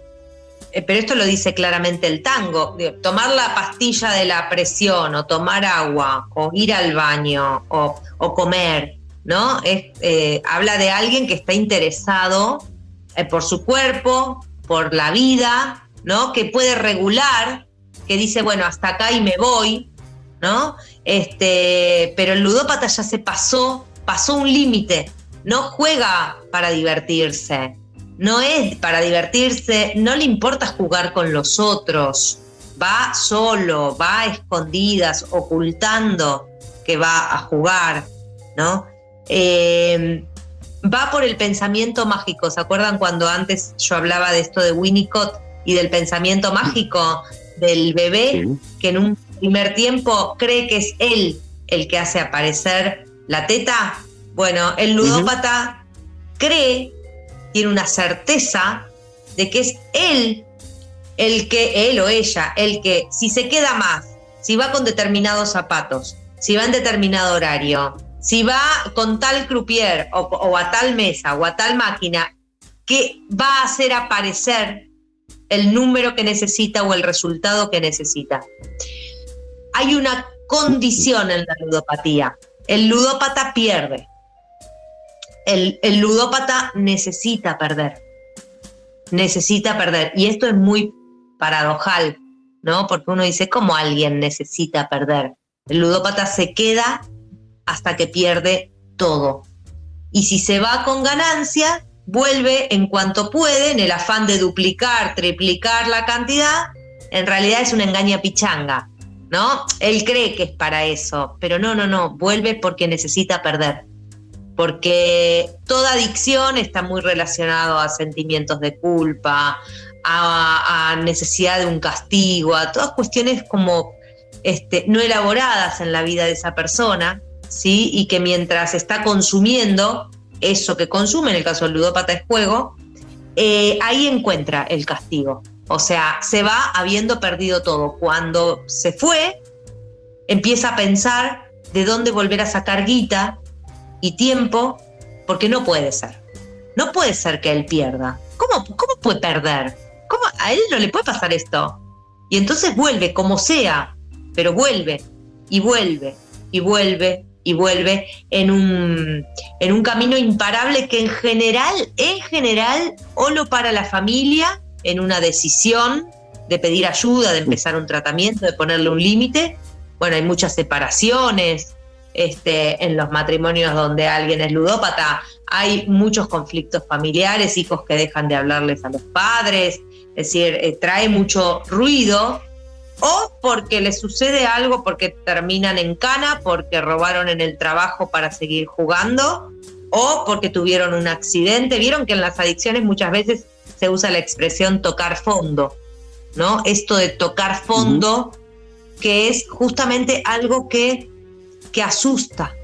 Eh, pero esto lo dice claramente el tango, tomar la pastilla de la presión o tomar agua o ir al baño o, comer, ¿no? Eh, habla de alguien que está interesado eh, por su cuerpo, por la vida, ¿no? Que puede regular, que dice, bueno, hasta acá y me voy, ¿no? Este, pero el ludópata ya se pasó, pasó un límite, no juega para divertirse, no es para divertirse, no le importa jugar con los otros, va solo, va a escondidas, ocultando que va a jugar, ¿no? Eh, va por el pensamiento mágico. ¿Se acuerdan cuando antes yo hablaba de esto de Winnicott y del pensamiento mágico del bebé que en un primer tiempo cree que es él el que hace aparecer la teta? Bueno, el ludópata cree, tiene una certeza de que es él el que, él o ella, el que si se queda más, si va con determinados zapatos, si va en determinado horario, si va con tal croupier o, a tal mesa o a tal máquina, que va a hacer aparecer el número que necesita o el resultado que necesita. Hay una condición en la ludopatía. El ludópata pierde. El, ludópata necesita perder. Necesita perder. Y esto es muy paradojal, ¿no? Porque uno dice, ¿cómo alguien necesita perder? El ludópata se queda hasta que pierde todo. Y si se va con ganancia, vuelve en cuanto puede, en el afán de duplicar, triplicar la cantidad, en realidad es una engaña pichanga, ¿no? Él cree que es para eso, pero no, no, no, vuelve porque necesita perder. Porque toda adicción está muy relacionado a sentimientos de culpa, a, necesidad de un castigo, a todas cuestiones como este, no elaboradas en la vida de esa persona, ¿sí? Y que mientras está consumiendo eso que consume, en el caso del ludópata es juego, eh, ahí encuentra el castigo. O sea, se va habiendo perdido todo. Cuando se fue, empieza a pensar de dónde volver a sacar guita y tiempo, porque no puede ser. No puede ser que él pierda. ¿Cómo, cómo puede perder? ¿Cómo? A él no le puede pasar esto. Y entonces vuelve, como sea, pero vuelve y vuelve y vuelve y vuelve en un, en un camino imparable que en general, en general, o lo para la familia en una decisión de pedir ayuda, de empezar un tratamiento, de ponerle un límite, bueno, hay muchas separaciones, este, en los matrimonios donde alguien es ludópata, hay muchos conflictos familiares, hijos que dejan de hablarles a los padres, es decir, eh, trae mucho ruido, o porque les sucede algo porque terminan en cana, porque robaron en el trabajo para seguir jugando, o porque tuvieron un accidente. Vieron que en las adicciones muchas veces se usa la expresión tocar fondo, ¿no? Esto de tocar fondo, que es justamente algo que que asusta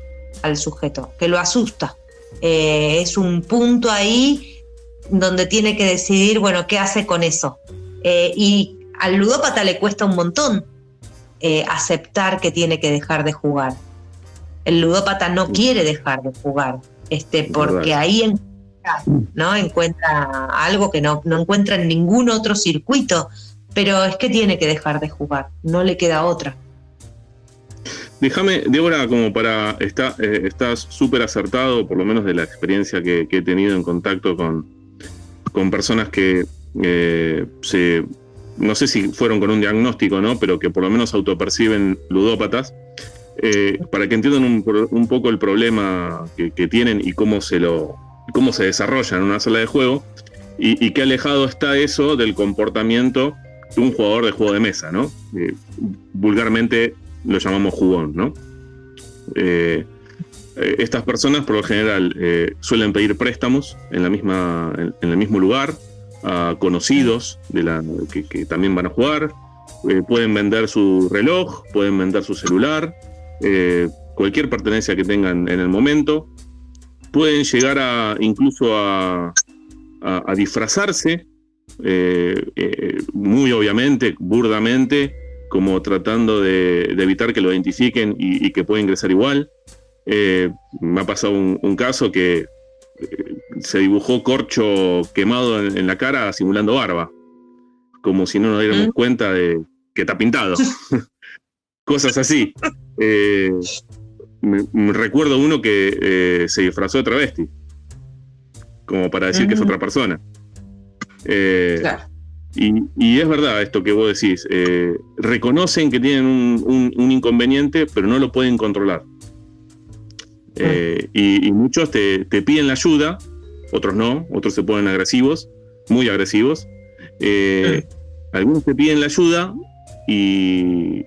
al sujeto, que lo asusta. Eh, es un punto ahí donde tiene que decidir, bueno, qué hace con eso. Eh, y al ludópata le cuesta un montón eh, aceptar que tiene que dejar de jugar. El ludópata no quiere dejar de jugar, este, porque ahí encuentra, ¿no? encuentra algo que no, no encuentra en ningún otro circuito, pero es que tiene que dejar de jugar, no le queda otra. Déjame, Débora, como para. Está, eh, estás súper acertado, por lo menos de la experiencia que, he tenido en contacto con, con personas que eh, se. No sé si fueron con un diagnóstico, ¿no? Pero que por lo menos autoperciben ludópatas. Eh, para que entiendan un, poco el problema que, tienen y cómo se lo. cómo se desarrolla en una sala de juego. Y, y qué alejado está eso del comportamiento de un jugador de juego de mesa, ¿no? vulgarmente lo llamamos jugón, ¿no? Eh, eh, estas personas por lo general eh, suelen pedir préstamos en, la misma, en, el mismo lugar a conocidos de la, que, también van a jugar. pueden vender su reloj, pueden vender su celular, cualquier pertenencia que tengan en el momento. Pueden llegar a incluso a, a disfrazarse, muy obviamente, burdamente, como tratando de, evitar que lo identifiquen y, que pueda ingresar igual. Eh, me ha pasado un, caso que eh, se dibujó corcho quemado en, la cara simulando barba, como si no nos diéramos cuenta de que está pintado. Cosas así. Eh, me, recuerdo uno que se disfrazó de travesti, como para decir que es otra persona. claro. Y, es verdad esto que vos decís, eh, reconocen que tienen un, inconveniente, pero no lo pueden controlar. Eh, y, muchos te, piden la ayuda, otros no, otros se ponen agresivos, muy agresivos. Eh, algunos te piden la ayuda y,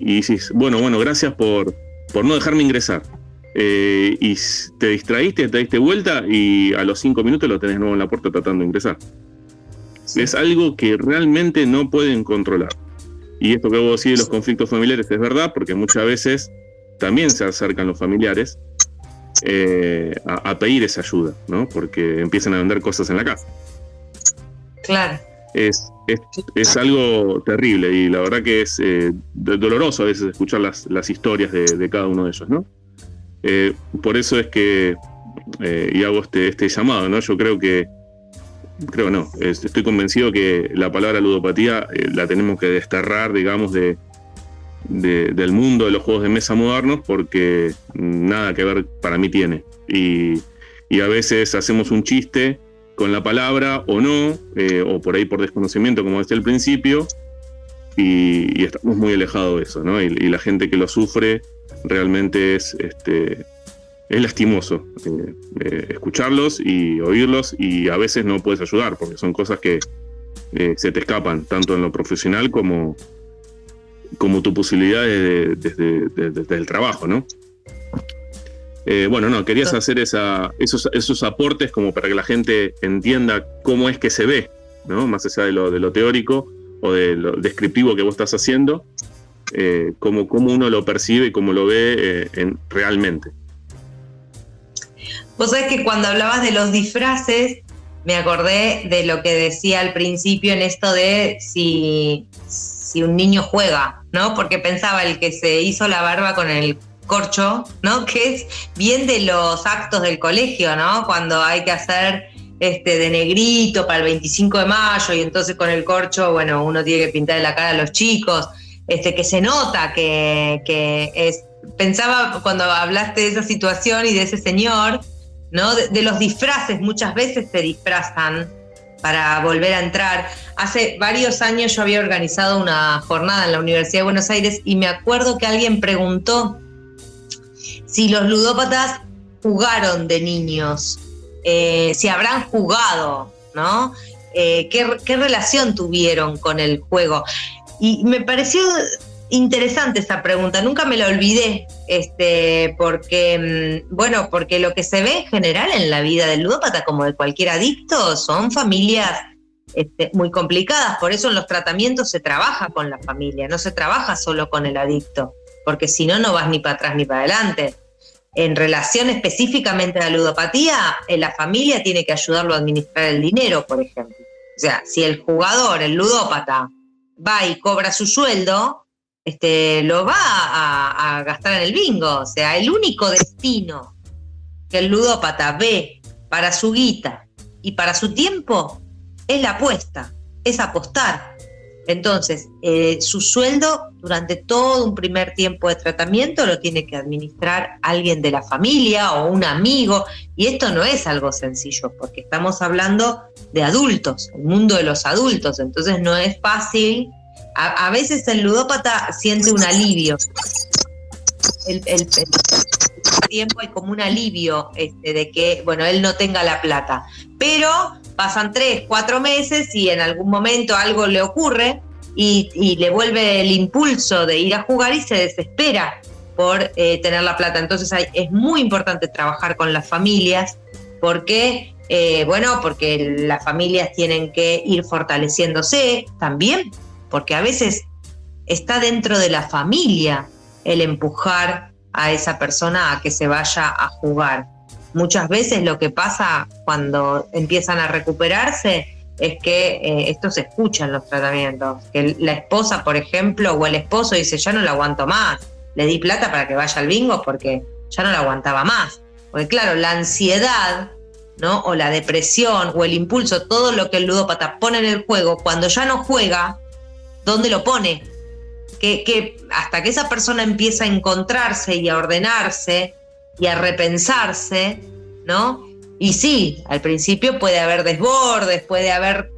dices, bueno, bueno, gracias por, por no dejarme ingresar. y te distraíste, te diste vuelta y a los cinco minutos lo tenés nuevo en la puerta tratando de ingresar. Es algo que realmente no pueden controlar. Y esto que vos decís de los conflictos familiares es verdad, porque muchas veces también se acercan los familiares eh, a, pedir esa ayuda, ¿no? Porque empiezan a vender cosas en la casa. Claro. Es, es, algo terrible y la verdad que es eh, doloroso a veces escuchar las, las historias de, cada uno de ellos, ¿no? Eh, por eso es que, y hago este, este llamado, ¿no? Yo creo que creo no, estoy convencido que la palabra ludopatía eh, la tenemos que desterrar, digamos, de, del mundo de los juegos de mesa modernos porque nada que ver para mí tiene. Y, a veces hacemos un chiste con la palabra o no, eh, o por ahí por desconocimiento, como decía al principio, y, estamos muy alejados de eso, ¿no? Y, y, la gente que lo sufre realmente es este, es lastimoso eh, eh, escucharlos y oírlos y a veces no puedes ayudar porque son cosas que eh, se te escapan tanto en lo profesional como, como tu posibilidad desde, el trabajo, ¿no? bueno, no, querías hacer esa, esos, esos aportes como para que la gente entienda cómo es que se ve, ¿no? Más allá de lo, de lo teórico o de lo descriptivo que vos estás haciendo, cómo, uno lo percibe y cómo lo ve en, realmente. Vos sabés que cuando hablabas de los disfraces, me acordé de lo que decía al principio en esto de si, si un niño juega, ¿no? Porque pensaba el que se hizo la barba con el corcho, ¿no? Que es bien de los actos del colegio, ¿no? Cuando hay que hacer este de negrito para el 25 de mayo y entonces con el corcho, bueno, uno tiene que pintar la cara a los chicos, este que se nota que, que es pensaba cuando hablaste de esa situación y de ese señor, ¿no? De, los disfraces, muchas veces se disfrazan para volver a entrar. Hace varios años yo había organizado una jornada en la Universidad de Buenos Aires y me acuerdo que alguien preguntó si los ludópatas jugaron de niños, eh, si habrán jugado, ¿no? Eh, ¿qué, ¿Qué relación tuvieron con el juego? Y me pareció interesante esa pregunta, nunca me la olvidé, este, porque, mm, bueno, porque lo que se ve en general en la vida del ludópata, como de cualquier adicto, son familias este, muy complicadas, por eso en los tratamientos se trabaja con la familia, no se trabaja solo con el adicto, porque si no, no vas ni para atrás ni para adelante. En relación específicamente a la ludopatía, eh, la familia tiene que ayudarlo a administrar el dinero, por ejemplo. O sea, si el jugador, el ludópata, va y cobra su sueldo, este, lo va a, gastar en el bingo. O sea, el único destino que el ludópata ve para su guita y para su tiempo es la apuesta, es apostar. Entonces, eh, su sueldo durante todo un primer tiempo de tratamiento lo tiene que administrar alguien de la familia o un amigo. Y esto no es algo sencillo, porque estamos hablando de adultos, el mundo de los adultos. Entonces no es fácil a, veces el ludópata siente un alivio. El, tiempo hay como un alivio este, de que, bueno, él no tenga la plata. Pero pasan tres, cuatro meses y en algún momento algo le ocurre y, le vuelve el impulso de ir a jugar y se desespera por eh, tener la plata. Entonces es muy importante trabajar con las familias porque, eh, bueno, porque las familias tienen que ir fortaleciéndose también porque a veces está dentro de la familia el empujar a esa persona a que se vaya a jugar. Muchas veces lo que pasa cuando empiezan a recuperarse es que eh, esto se escucha en los tratamientos, que la esposa, por ejemplo, o el esposo dice, ya no lo aguanto más, le di plata para que vaya al bingo porque ya no lo aguantaba más. Porque claro, la ansiedad, ¿no? O la depresión o el impulso, todo lo que el ludópata pone en el juego, cuando ya no juega, dónde lo pone. Que, hasta que esa persona empieza a encontrarse y a ordenarse y a repensarse, ¿no? Y sí, al principio puede haber desbordes, puede haber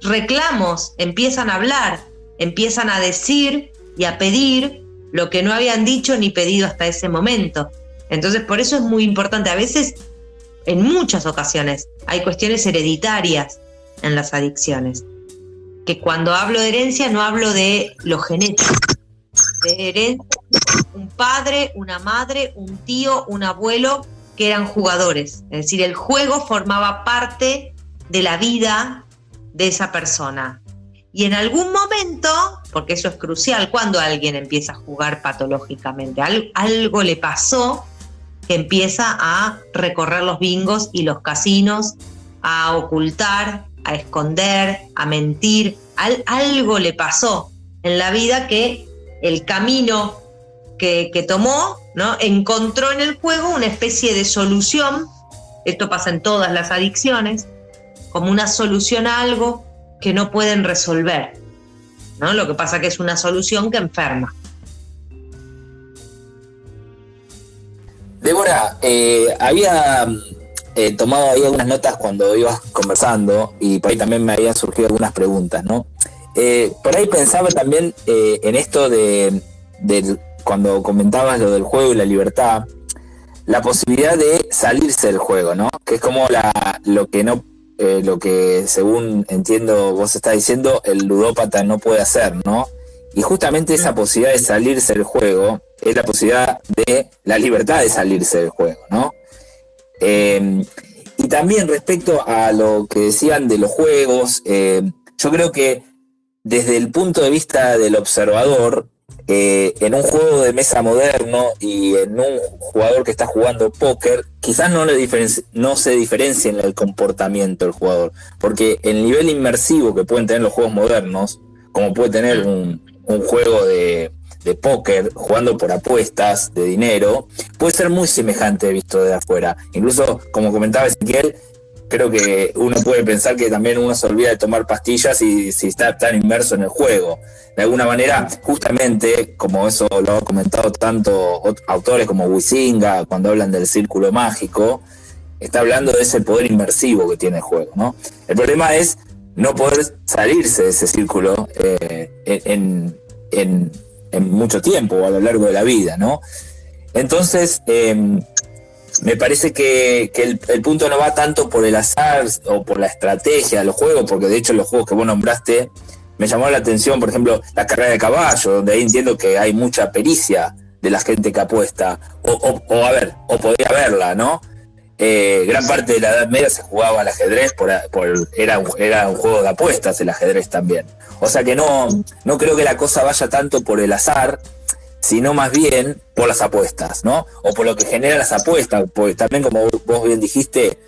reclamos, empiezan a hablar, empiezan a decir y a pedir lo que no habían dicho ni pedido hasta ese momento. Entonces, por eso es muy importante. A veces, en muchas ocasiones, hay cuestiones hereditarias en las adicciones que cuando hablo de herencia no hablo de lo genético, de herencia, un padre, una madre, un tío, un abuelo que eran jugadores. Es decir, el juego formaba parte de la vida de esa persona. Y en algún momento, porque eso es crucial, cuando alguien empieza a jugar patológicamente, algo le pasó que empieza a recorrer los bingos y los casinos, a ocultar a esconder, a mentir. algo le pasó en la vida que el camino que, tomó, ¿no? encontró en el juego una especie de solución, esto pasa en todas las adicciones, como una solución a algo que no pueden resolver. ¿no? Lo que pasa que es una solución que enferma. Débora, eh, había eh, tomado ahí algunas notas cuando ibas conversando y por ahí también me habían surgido algunas preguntas, ¿no? Eh, por ahí pensaba también eh, en esto de, cuando comentabas lo del juego y la libertad, la posibilidad de salirse del juego, ¿no? Que es como la, lo que no, lo que según entiendo vos estás diciendo, el ludópata no puede hacer, ¿no? Y justamente esa posibilidad de salirse del juego es la posibilidad de la libertad de salirse del juego, ¿no? Eh, y también respecto a lo que decían de los juegos, eh, yo creo que desde el punto de vista del observador, eh, en un juego de mesa moderno y en un jugador que está jugando póker, quizás no, le no se diferencia en el comportamiento del jugador, porque el nivel inmersivo que pueden tener los juegos modernos, como puede tener un juego de, de póker, jugando por apuestas de dinero, puede ser muy semejante visto de afuera. Incluso, como comentaba Ezequiel, creo que uno puede pensar que también uno se olvida de tomar pastillas y si está tan inmerso en el juego. De alguna manera, justamente, como eso lo han comentado tanto autores como Wisinga, cuando hablan del círculo mágico, está hablando de ese poder inmersivo que tiene el juego, ¿no? El problema es no poder salirse de ese círculo eh, en, en, mucho tiempo o a lo largo de la vida, ¿no? Entonces, em, me parece que, el, punto no va tanto por el azar o por la estrategia de los juegos, porque de hecho los juegos que vos nombraste me llamó la atención, por ejemplo, la carrera de caballo, donde ahí entiendo que hay mucha pericia de la gente que apuesta, o, o, a ver, o podría haberla, ¿no? Eh, gran parte de la Edad Media se jugaba al ajedrez, por, era, un, era un juego de apuestas el ajedrez también. O sea que no, no creo que la cosa vaya tanto por el azar, sino más bien por las apuestas, ¿no? O por lo que genera las apuestas, porque también como vos bien dijiste,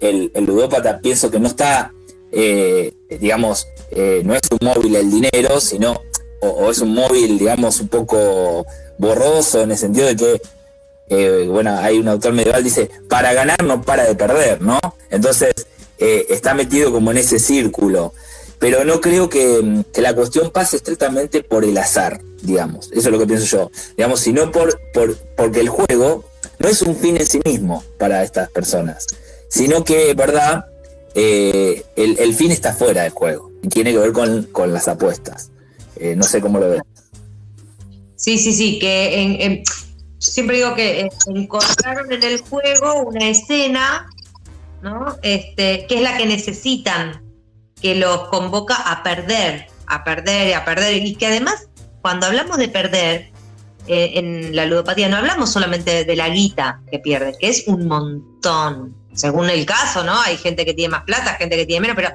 el, ludópata pienso que no está, eh, digamos, eh, no es un móvil el dinero, sino, o, es un móvil, digamos, un poco borroso en el sentido de que eh, bueno, hay un autor medieval dice, para ganar no para de perder, ¿no? Entonces, eh, está metido como en ese círculo. Pero no creo que, la cuestión pase estrictamente por el azar, digamos. Eso es lo que pienso yo. Digamos, sino por, por, porque el juego no es un fin en sí mismo para estas personas, sino que, verdad, eh, el, fin está fuera del juego y tiene que ver con, las apuestas. no sé cómo lo ven. Sí, sí, sí, que en, siempre digo que encontraron en el juego una escena, ¿no? Este, que es la que necesitan, que los convoca a perder, a perder y a perder. Y que además, cuando hablamos de perder, eh, en la ludopatía no hablamos solamente de la guita que pierde, que es un montón. Según el caso, ¿no? Hay gente que tiene más plata, gente que tiene menos, pero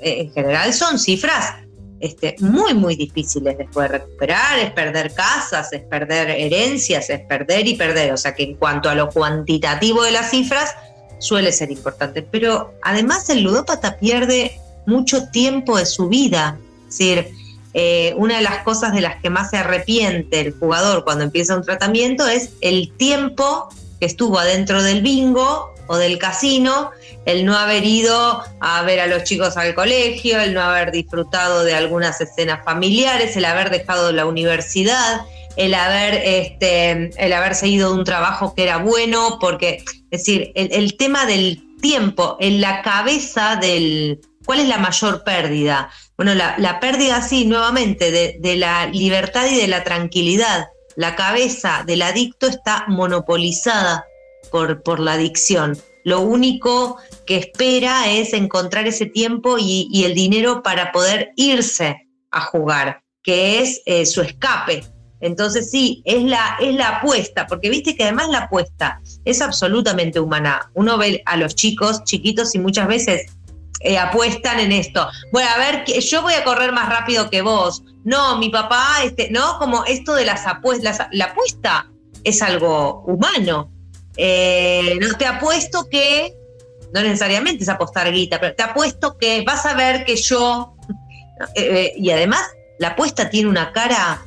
eh, en general son cifras este, muy, muy difíciles después de recuperar, es perder casas, es perder herencias, es perder y perder. O sea que en cuanto a lo cuantitativo de las cifras, suele ser importante. Pero además el ludópata pierde mucho tiempo de su vida. Es decir, eh, una de las cosas de las que más se arrepiente el jugador cuando empieza un tratamiento es el tiempo que estuvo adentro del bingo o del casino, el no haber ido a ver a los chicos al colegio, el no haber disfrutado de algunas escenas familiares, el haber dejado la universidad, el haber, este, el haber seguido un trabajo que era bueno, porque, es decir, el, tema del tiempo en la cabeza del... ¿Cuál es la mayor pérdida? Bueno, la, pérdida, sí, nuevamente, de, de la libertad y de la tranquilidad. La cabeza del adicto está monopolizada por, la adicción. Lo único que espera es encontrar ese tiempo y, el dinero para poder irse a jugar, que es eh, su escape. Entonces sí, es la, es la apuesta, porque viste que además la apuesta es absolutamente humana. Uno ve a los chicos chiquitos y muchas veces eh, apuestan en esto. Bueno, a ver, yo voy a correr más rápido que vos. No, mi papá, este, no, como esto de las apuestas. La apuesta es algo humano. Eh, no, te apuesto que, no necesariamente es apostar guita, pero te apuesto que vas a ver que yo. Eh, eh, y además, la apuesta tiene una cara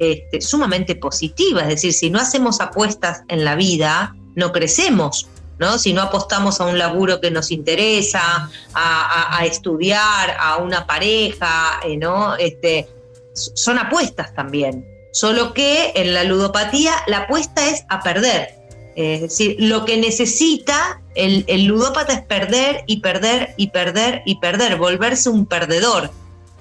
este, sumamente positiva, es decir, si no hacemos apuestas en la vida, no crecemos. ¿no? Si no apostamos a un laburo que nos interesa, a, estudiar, a una pareja, ¿no? Este, son apuestas también. Solo que en la ludopatía la apuesta es a perder. Es decir, lo que necesita el, ludópata es perder y perder y perder y perder, volverse un perdedor.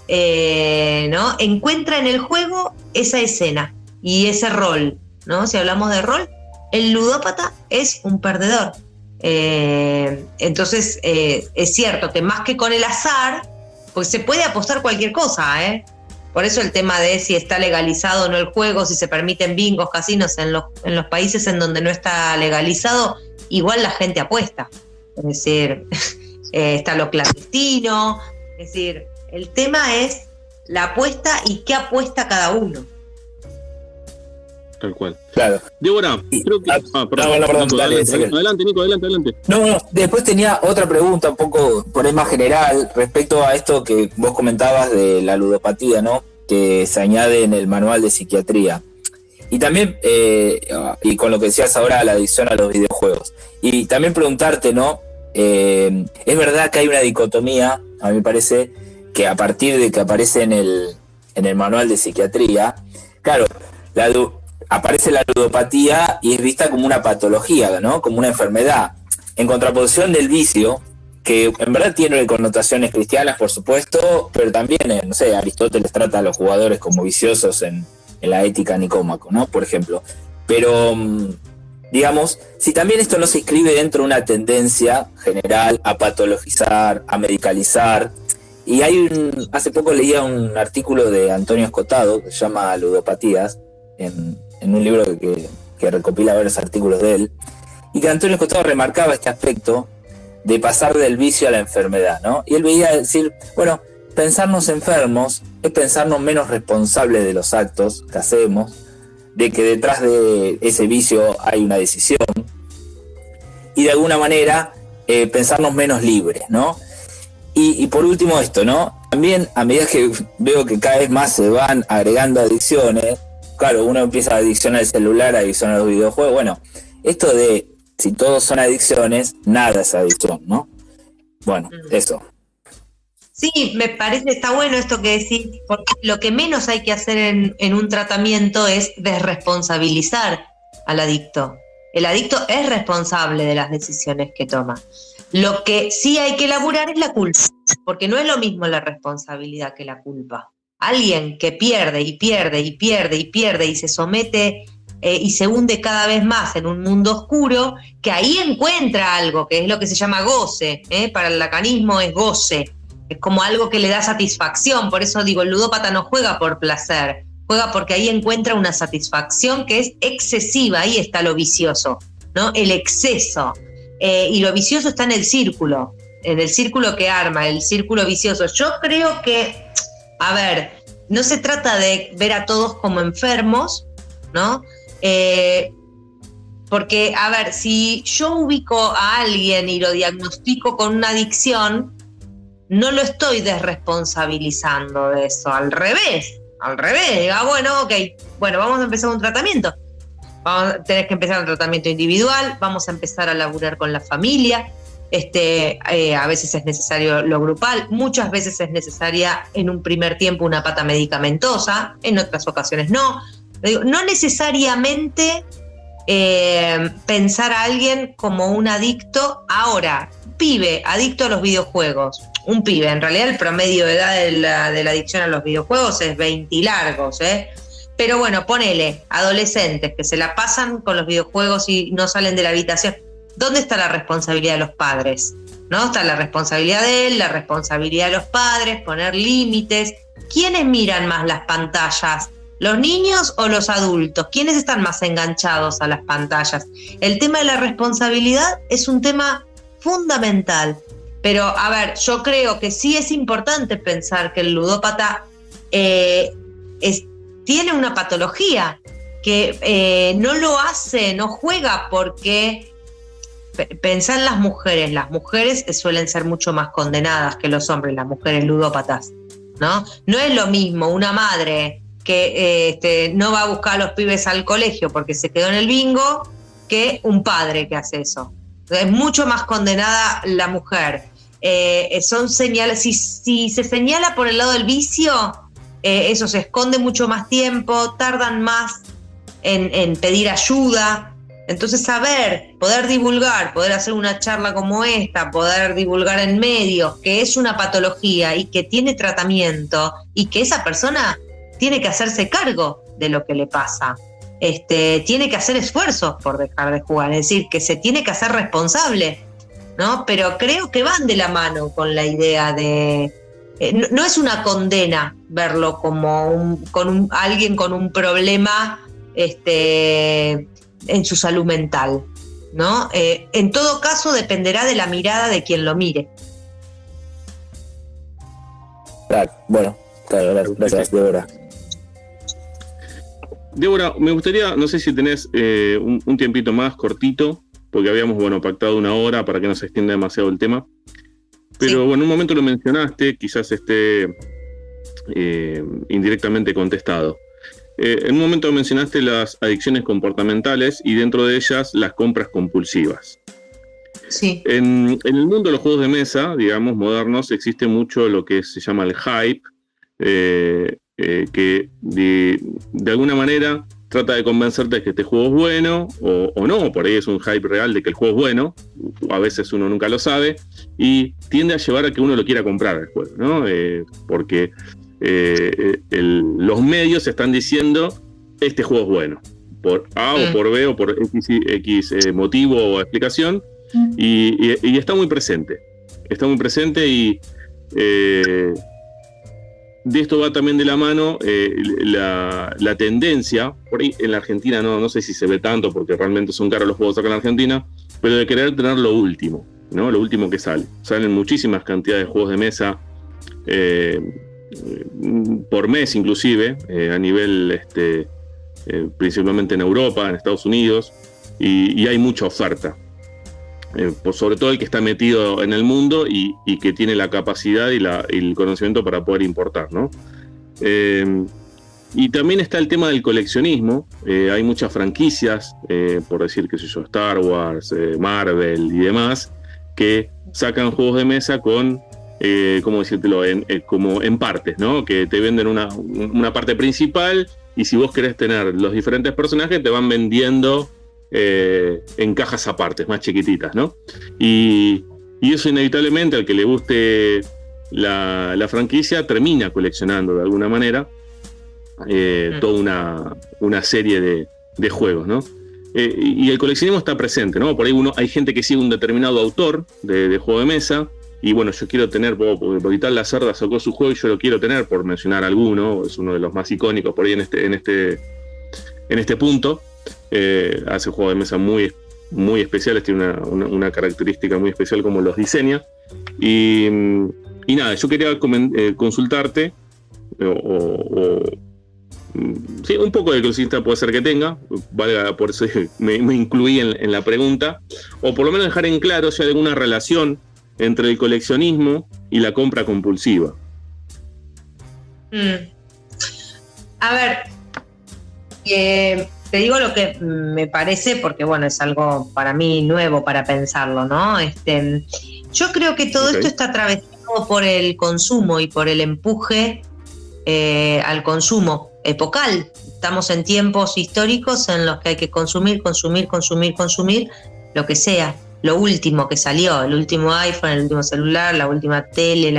Eh, ¿no? Encuentra en el juego esa escena y ese rol. ¿no? Si hablamos de rol, el ludópata es un perdedor. Eh, entonces, eh, es cierto que más que con el azar, pues se puede apostar cualquier cosa, ¿eh? Por eso el tema de si está legalizado o no el juego, si se permiten bingos, casinos en los, en los países en donde no está legalizado, igual la gente apuesta. Es decir, eh, está lo clandestino. Es decir, el tema es la apuesta y qué apuesta cada uno. Tal cual. Claro. Débora, creo que. Ah, perdón, adelante, Nico, adelante, adelante. No, no, después tenía otra pregunta, un poco por ahí más general, respecto a esto que vos comentabas de la ludopatía, ¿no? Que se añade en el manual de psiquiatría. Y también, eh, y con lo que decías ahora, la adicción a los videojuegos. Y también preguntarte, ¿no? Eh, es verdad que hay una dicotomía, a mí me parece, que a partir de que aparece en el, en el manual de psiquiatría, claro, la, aparece la ludopatía y es vista como una patología, ¿no? Como una enfermedad. en contraposición del vicio, que en verdad tiene connotaciones cristianas, por supuesto, pero también, eh, no sé, Aristóteles trata a los jugadores como viciosos en, la ética nicómaco, ¿no? Por ejemplo. Pero, mm, digamos, si también esto no se inscribe dentro de una tendencia general a patologizar, a medicalizar, y hay un, hace poco leía un artículo de Antonio Escotado, que se llama Ludopatías, en, un libro que, que recopila varios artículos de él, y que Antonio Escotado remarcaba este aspecto de pasar del vicio a la enfermedad, ¿no? Y él veía decir, bueno, pensarnos enfermos es pensarnos menos responsables de los actos que hacemos, de que detrás de ese vicio hay una decisión, y de alguna manera eh, pensarnos menos libres, ¿no? Y, y, por último esto, ¿no? También a medida que veo que cada vez más se van agregando adicciones, claro, uno empieza a adicción al celular, adicción a los videojuegos, bueno, esto de si todos son adicciones, nada es adicción, ¿no? Bueno, mm. eso. Sí, me parece, está bueno esto que decís, porque lo que menos hay que hacer en, un tratamiento es desresponsabilizar al adicto. El adicto es responsable de las decisiones que toma. Lo que sí hay que elaborar es la culpa, porque no es lo mismo la responsabilidad que la culpa. Alguien que pierde y pierde y pierde y pierde y se somete eh, y se hunde cada vez más en un mundo oscuro, que ahí encuentra algo, que es lo que se llama goce. ¿eh? Para el lacanismo es goce, es como algo que le da satisfacción. Por eso digo, el ludópata no juega por placer, juega porque ahí encuentra una satisfacción que es excesiva, ahí está lo vicioso, ¿no? El exceso. Eh, y lo vicioso está en el círculo, en el círculo que arma, el círculo vicioso. Yo creo que, a ver, no se trata de ver a todos como enfermos, ¿no? Eh, porque, a ver, si yo ubico a alguien y lo diagnostico con una adicción, no lo estoy desresponsabilizando de eso, al revés, al revés, diga, bueno, ok, bueno, vamos a empezar un tratamiento. Vamos, tenés que empezar un tratamiento individual, vamos a empezar a laburar con la familia. Este, eh, a veces es necesario lo grupal, muchas veces es necesaria en un primer tiempo una pata medicamentosa, en otras ocasiones no no necesariamente eh, pensar a alguien como un adicto ahora, pibe, adicto a los videojuegos. Un pibe, en realidad el promedio de edad de la, adicción a los videojuegos es 20 largos, ¿eh? Pero bueno, ponele, adolescentes que se la pasan con los videojuegos y no salen de la habitación. ¿Dónde está la responsabilidad de los padres? ¿No? Está la responsabilidad de él, la responsabilidad de los padres, poner límites. ¿Quiénes miran más las pantallas? ¿Los niños o los adultos? ¿Quiénes están más enganchados a las pantallas? El tema de la responsabilidad es un tema fundamental. Pero, a ver, yo creo que sí es importante pensar que el ludópata eh, tiene una patología, que eh, no lo hace, no juega porque pensar en las mujeres, las mujeres suelen ser mucho más condenadas que los hombres, las mujeres ludópatas, ¿no? No es lo mismo una madre que eh, este, no va a buscar a los pibes al colegio porque se quedó en el bingo, que un padre que hace eso. Es mucho más condenada la mujer. Eh, son señales, si, se señala por el lado del vicio, eh, eso se esconde mucho más tiempo, tardan más en, pedir ayuda. Entonces, saber, poder divulgar, poder hacer una charla como esta, poder divulgar en medios que es una patología y que tiene tratamiento y que esa persona tiene que hacerse cargo de lo que le pasa. Este, tiene que hacer esfuerzos por dejar de jugar, es decir, que se tiene que hacer responsable, ¿no? Pero creo que van de la mano con la idea de. Eh, no, es una condena verlo como un, con un, alguien con un problema este, en su salud mental, ¿no? Eh, en todo caso, dependerá de la mirada de quien lo mire. Claro, bueno, claro, gracias, verdad. Débora, me gustaría, no sé si tenés eh, un, tiempito más cortito, porque habíamos, bueno, pactado una hora para que no se extienda demasiado el tema. Pero bueno, en un momento lo mencionaste, quizás esté eh, indirectamente contestado. Eh, en un momento mencionaste las adicciones comportamentales y dentro de ellas las compras compulsivas. Sí. En, en, el mundo de los juegos de mesa, digamos, modernos, existe mucho lo que se llama el hype, eh, que de, alguna manera trata de convencerte de que este juego es bueno o, no, por ahí es un hype real de que el juego es bueno, a veces uno nunca lo sabe, y tiende a llevar a que uno lo quiera comprar el juego, ¿no? Eh, porque eh, los medios están diciendo este juego es bueno, por A o mm. por B o por X, eh, motivo o explicación, mm. y, está muy presente, está muy presente y de esto va también de la mano eh, la, tendencia, por ahí en la Argentina no, no sé si se ve tanto porque realmente son caros los juegos acá en la Argentina, pero de querer tener lo último, ¿no? Lo último que sale. Salen muchísimas cantidades de juegos de mesa eh, por mes inclusive, eh, a nivel este, principalmente en Europa, en Estados Unidos, y hay mucha oferta. Eh, sobre todo el que está metido en el mundo y, que tiene la capacidad y, el conocimiento para poder importar, ¿no? Eh, y también está el tema del coleccionismo. Eh, hay muchas franquicias, por decir, que sé yo, Star Wars, Marvel y demás, que sacan juegos de mesa con, ¿cómo decírtelo?, en, como en partes, ¿no? Que te venden una, una parte principal y si vos querés tener los diferentes personajes, te van vendiendo eh, en cajas aparte, más chiquititas, ¿no? Y, eso inevitablemente al que le guste la, franquicia termina coleccionando de alguna manera eh, mm. toda una, serie de, juegos, ¿no? Eh, y el coleccionismo está presente, ¿no? Por ahí uno, hay gente que sigue un determinado autor de, juego de mesa, y bueno, yo quiero tener, porque tal la cerda sacó su juego y yo lo quiero tener, por mencionar alguno, es uno de los más icónicos por ahí en este, en este, en este punto. Eh, hace juegos de mesa muy, muy especiales, tiene una, característica muy especial como los diseña. Y, nada, yo quería eh, consultarte, o, mm, sí, un poco de coleccionista puede ser que tenga, valga, por eso me, incluí en, la pregunta, o por lo menos dejar en claro si hay alguna relación entre el coleccionismo y la compra compulsiva. Mm. A ver, eh, te digo lo que me parece, porque bueno, es algo para mí nuevo para pensarlo, ¿no? Este, yo creo que todo esto está atravesado por el consumo y por el empuje eh, al consumo epocal. Estamos en tiempos históricos en los que hay que consumir, consumir, consumir, consumir lo que sea lo último que salió, el último iPhone, el último celular, la última tele.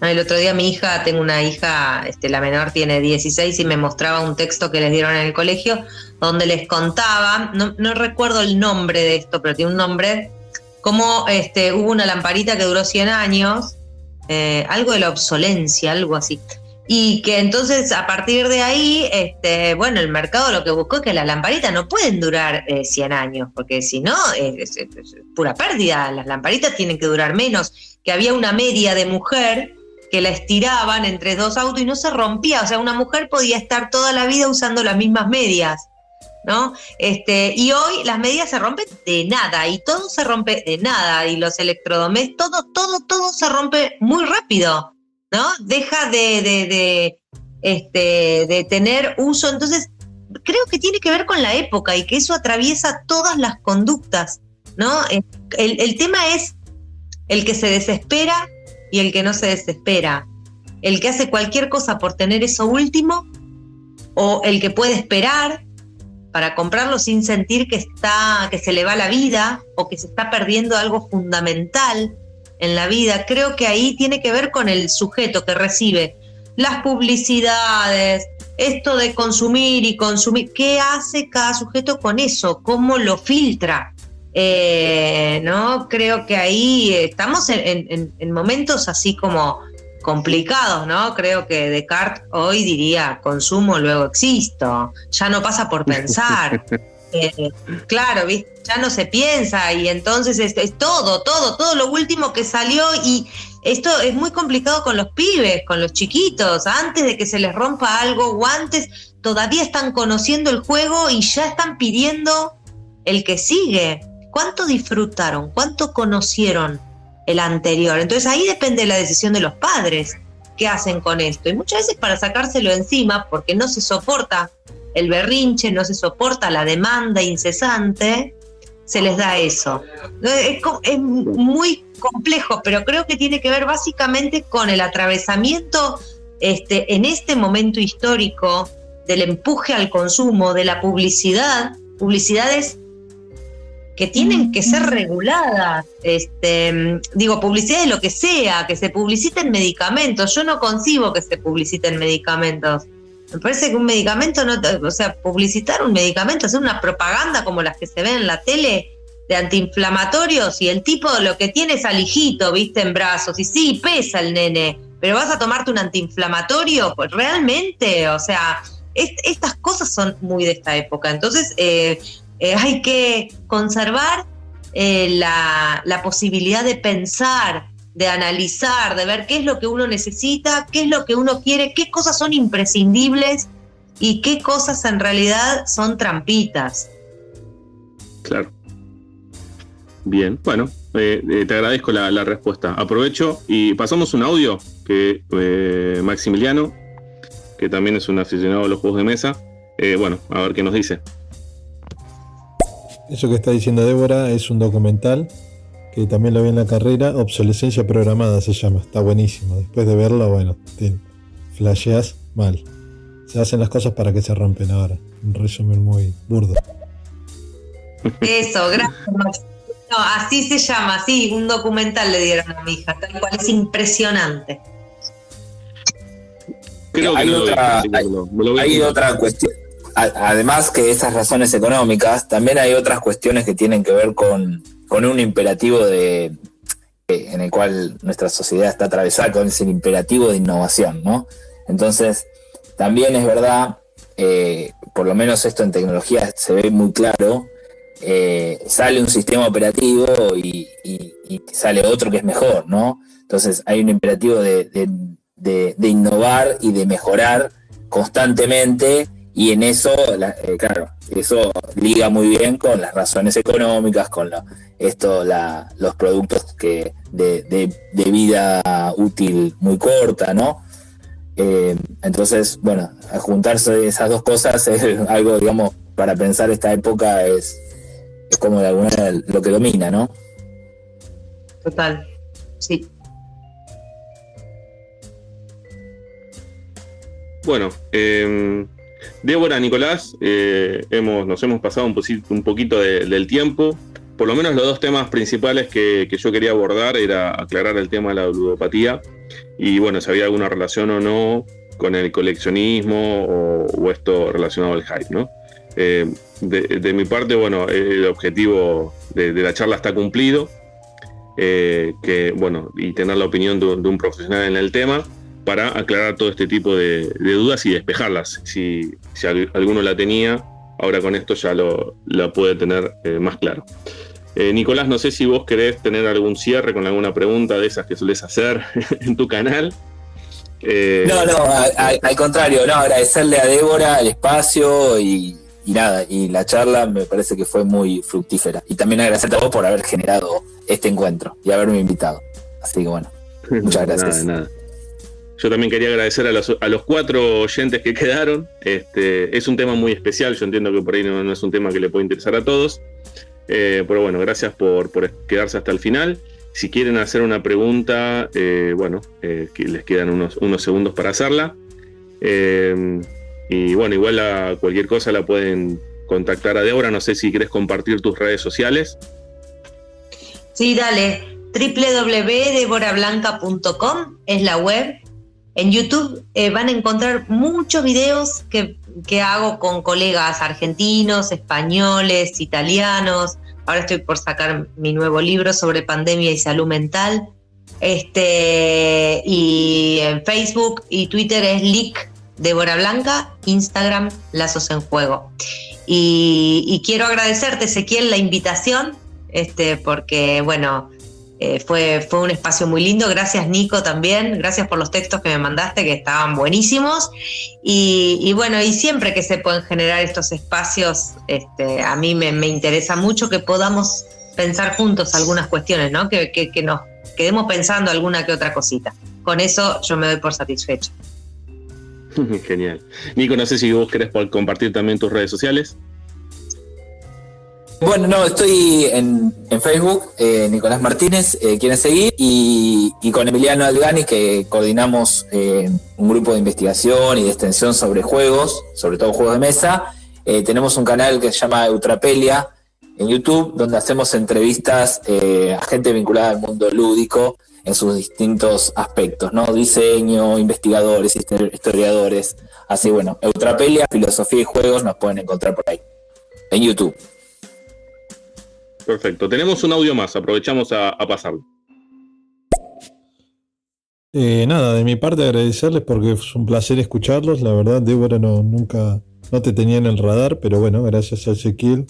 el otro día mi hija, tengo una hija, este, la menor tiene 16 y me mostraba un texto que les dieron en el colegio donde les contaba, no, recuerdo el nombre de esto, pero tiene un nombre, como este, hubo una lamparita que duró 100 años, eh, algo de la obsolencia, algo así. Y que entonces a partir de ahí, este, bueno, el mercado lo que buscó es que las lamparitas no pueden durar 100 eh, años, porque si no, es, pura pérdida. Las lamparitas tienen que durar menos. Que había una media de mujer que la estiraban entre dos autos y no se rompía. O sea, una mujer podía estar toda la vida usando las mismas medias. ¿No? Este, y hoy las medias se rompen de nada y todo se rompe de nada y los electrodomésticos, todo, todo, todo se rompe muy rápido. ¿No? Deja de, este, de tener uso. Entonces, creo que tiene que ver con la época y que eso atraviesa todas las conductas, ¿no? Eh, el, tema es el que se desespera y el que no se desespera. El que hace cualquier cosa por tener eso último o el que puede esperar para comprarlo sin sentir que está que se le va la vida o que se está perdiendo algo fundamental en la vida, creo que ahí tiene que ver con el sujeto que recibe las publicidades, esto de consumir y consumir, ¿qué hace cada sujeto con eso? ¿Cómo lo filtra? Eh, ¿no? Creo que ahí estamos en, momentos así como complicados, ¿no? Creo que Descartes hoy diría consumo, luego existo, ya no pasa por pensar. Claro, ¿viste? ya no se piensa y entonces es, todo, todo, todo lo último que salió y esto es muy complicado con los pibes, con los chiquitos, antes de que se les rompa algo o antes todavía están conociendo el juego y ya están pidiendo el que sigue. ¿Cuánto disfrutaron? ¿Cuánto conocieron el anterior? Entonces ahí depende de la decisión de los padres. ¿Qué hacen con esto? Y muchas veces para sacárselo encima, porque no se soporta el berrinche, no se soporta la demanda incesante, se les da eso. Es, muy complejo, pero creo que tiene que ver básicamente con el atravesamiento este, en este momento histórico del empuje al consumo, de la publicidad, publicidades que tienen que ser reguladas. Este, digo, publicidad de lo que sea, que se publiciten medicamentos. Yo no concibo que se publiciten medicamentos. Me parece que un medicamento no, o sea, publicitar un medicamento, hacer una propaganda como las que se ven en la tele de antiinflamatorios y el tipo lo que tiene es alijito, viste, en brazos. Y sí, pesa el nene, pero vas a tomarte un antiinflamatorio, pues realmente, o sea, estas cosas son muy de esta época. Entonces, eh, eh, hay que conservar eh, la, posibilidad de pensar, de analizar, de ver qué es lo que uno necesita, qué es lo que uno quiere, qué cosas son imprescindibles y qué cosas en realidad son trampitas. Claro. Bien, bueno, eh, te agradezco la, la, respuesta. Aprovecho y pasamos un audio que Maximiliano, que también es un aficionado a los juegos de mesa, bueno, a ver qué nos dice. Eso que está diciendo Débora es un documental que también lo vi en la carrera, Obsolescencia Programada se llama, está buenísimo. Después de verlo, bueno, te flasheas mal. Se hacen las cosas para que se rompen ahora. Un resumen muy burdo. Eso, gracias. No, así se llama, sí, un documental le dieron a mi hija, tal cual es impresionante. hay, otra, hay otra cuestión además que esas razones económicas, también hay otras cuestiones que tienen que ver con, un imperativo de, en el cual nuestra sociedad está atravesada con ese imperativo de innovación, ¿no? Entonces, también es verdad, eh, por lo menos esto en tecnología se ve muy claro, eh, sale un sistema operativo y, sale otro que es mejor, ¿no? Entonces hay un imperativo de, de innovar y de mejorar constantemente y en eso, eh, claro, eso liga muy bien con las razones económicas, con esto, los productos que de, vida útil muy corta, ¿no? Eh, entonces, bueno, juntarse esas dos cosas es algo, digamos, para pensar esta época es, es como de alguna manera lo que domina, ¿no? Total, sí. Bueno, eh, Débora, Nicolás, eh, hemos, nos hemos pasado un, poquito del tiempo. Por lo menos los dos temas principales que, yo quería abordar era aclarar el tema de la ludopatía y bueno, si había alguna relación o no con el coleccionismo o, esto relacionado al hype. Eh, de, mi parte, bueno, el objetivo de, la charla está cumplido, eh, que bueno, y tener la opinión de un profesional en el tema para aclarar todo este tipo de, dudas y despejarlas. Si, alguno la tenía, ahora con esto ya lo, la puede tener eh, más claro. Eh, Nicolás, no sé si vos querés tener algún cierre con alguna pregunta de esas que sueles hacer en tu canal. Eh, no, no, al contrario, no, agradecerle a Débora el espacio y, nada, y la charla me parece que fue muy fructífera. Y también agradecerte a vos por haber generado este encuentro y haberme invitado. Así que bueno, muchas gracias. nada. Yo también quería agradecer a los, cuatro oyentes que quedaron. Este, es un tema muy especial, yo entiendo que por ahí no, es un tema que le puede interesar a todos. Eh, pero bueno, gracias por, quedarse hasta el final. Si quieren hacer una pregunta, eh, bueno, eh, les quedan unos, unos, segundos para hacerla. y bueno, igual a cualquier cosa la pueden contactar a Débora. No sé si quieres compartir tus redes sociales. Sí, dale. www.deborablanca.com es la web en YouTube eh, van a encontrar muchos videos que, hago con colegas argentinos, españoles, italianos. Ahora estoy por sacar mi nuevo libro sobre pandemia y salud mental. Este, y en Facebook y Twitter es Lick Débora Blanca, Instagram Lazos en Juego. Y, quiero agradecerte, Ezequiel, la invitación, este, porque, bueno, eh, fue, fue un espacio muy lindo. Gracias, Nico, también. Gracias por los textos que me mandaste, que estaban buenísimos. Y, bueno, y siempre que se pueden generar estos espacios, este, a mí me, interesa mucho que podamos pensar juntos algunas cuestiones, ¿no? Que, que, nos quedemos pensando alguna que otra cosita. Con eso yo me doy por satisfecho. Genial. Nico, no sé si vos querés compartir también tus redes sociales. Bueno, no, estoy en, Facebook, eh, Nicolás Martínez, eh, quieren seguir, y, con Emiliano Algani, que coordinamos eh, un grupo de investigación y de extensión sobre juegos, sobre todo juegos de mesa. tenemos un canal que se llama Eutrapelia en YouTube, donde hacemos entrevistas a gente vinculada al mundo lúdico en sus distintos aspectos, ¿no? Diseño, investigadores, historiadores. Así, bueno, Eutrapelia, filosofía y juegos nos pueden encontrar por ahí, en YouTube. Perfecto. Tenemos un audio más, aprovechamos a, pasarlo. Eh, nada, de mi parte agradecerles porque es un placer escucharlos. La verdad, Débora no, nunca no te tenía en el radar, pero bueno, gracias a Ezequiel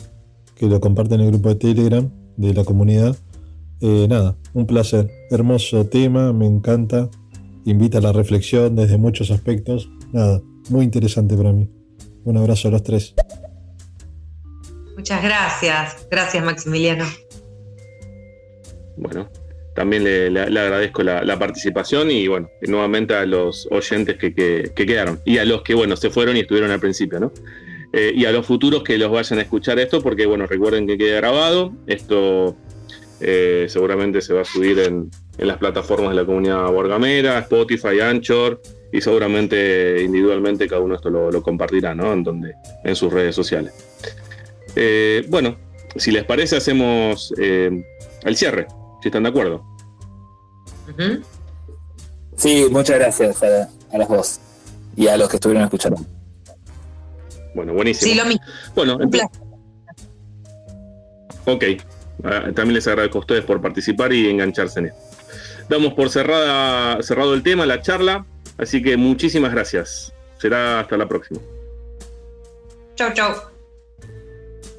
que lo comparte en el grupo de Telegram de la comunidad. Eh, nada, un placer. Hermoso tema, me encanta. Invita a la reflexión desde muchos aspectos. Nada, muy interesante para mí. Un abrazo a los tres. Muchas gracias. Gracias, Maximiliano. Bueno, también le, agradezco la, participación y bueno, nuevamente a los oyentes que, quedaron y a los que bueno, se fueron y estuvieron al principio, ¿no? Eh, y a los futuros que los vayan a escuchar esto, porque bueno, recuerden que queda grabado. Esto eh, seguramente se va a subir en, las plataformas de la comunidad Borgamera, Spotify, Anchor, y seguramente individualmente cada uno esto lo, lo compartirá, ¿no? En, donde, en sus redes sociales. Eh, bueno, si les parece, hacemos eh, el cierre, si están de acuerdo. Sí, muchas gracias a, las dos y a los que estuvieron escuchando. Bueno, buenísimo. Sí, lo mismo. Bueno, ok. Ah, también les agradezco a ustedes por participar y engancharse en esto. Damos por cerrada, cerrado el tema, la charla. Así que muchísimas gracias. Será hasta la próxima. Chau, chau.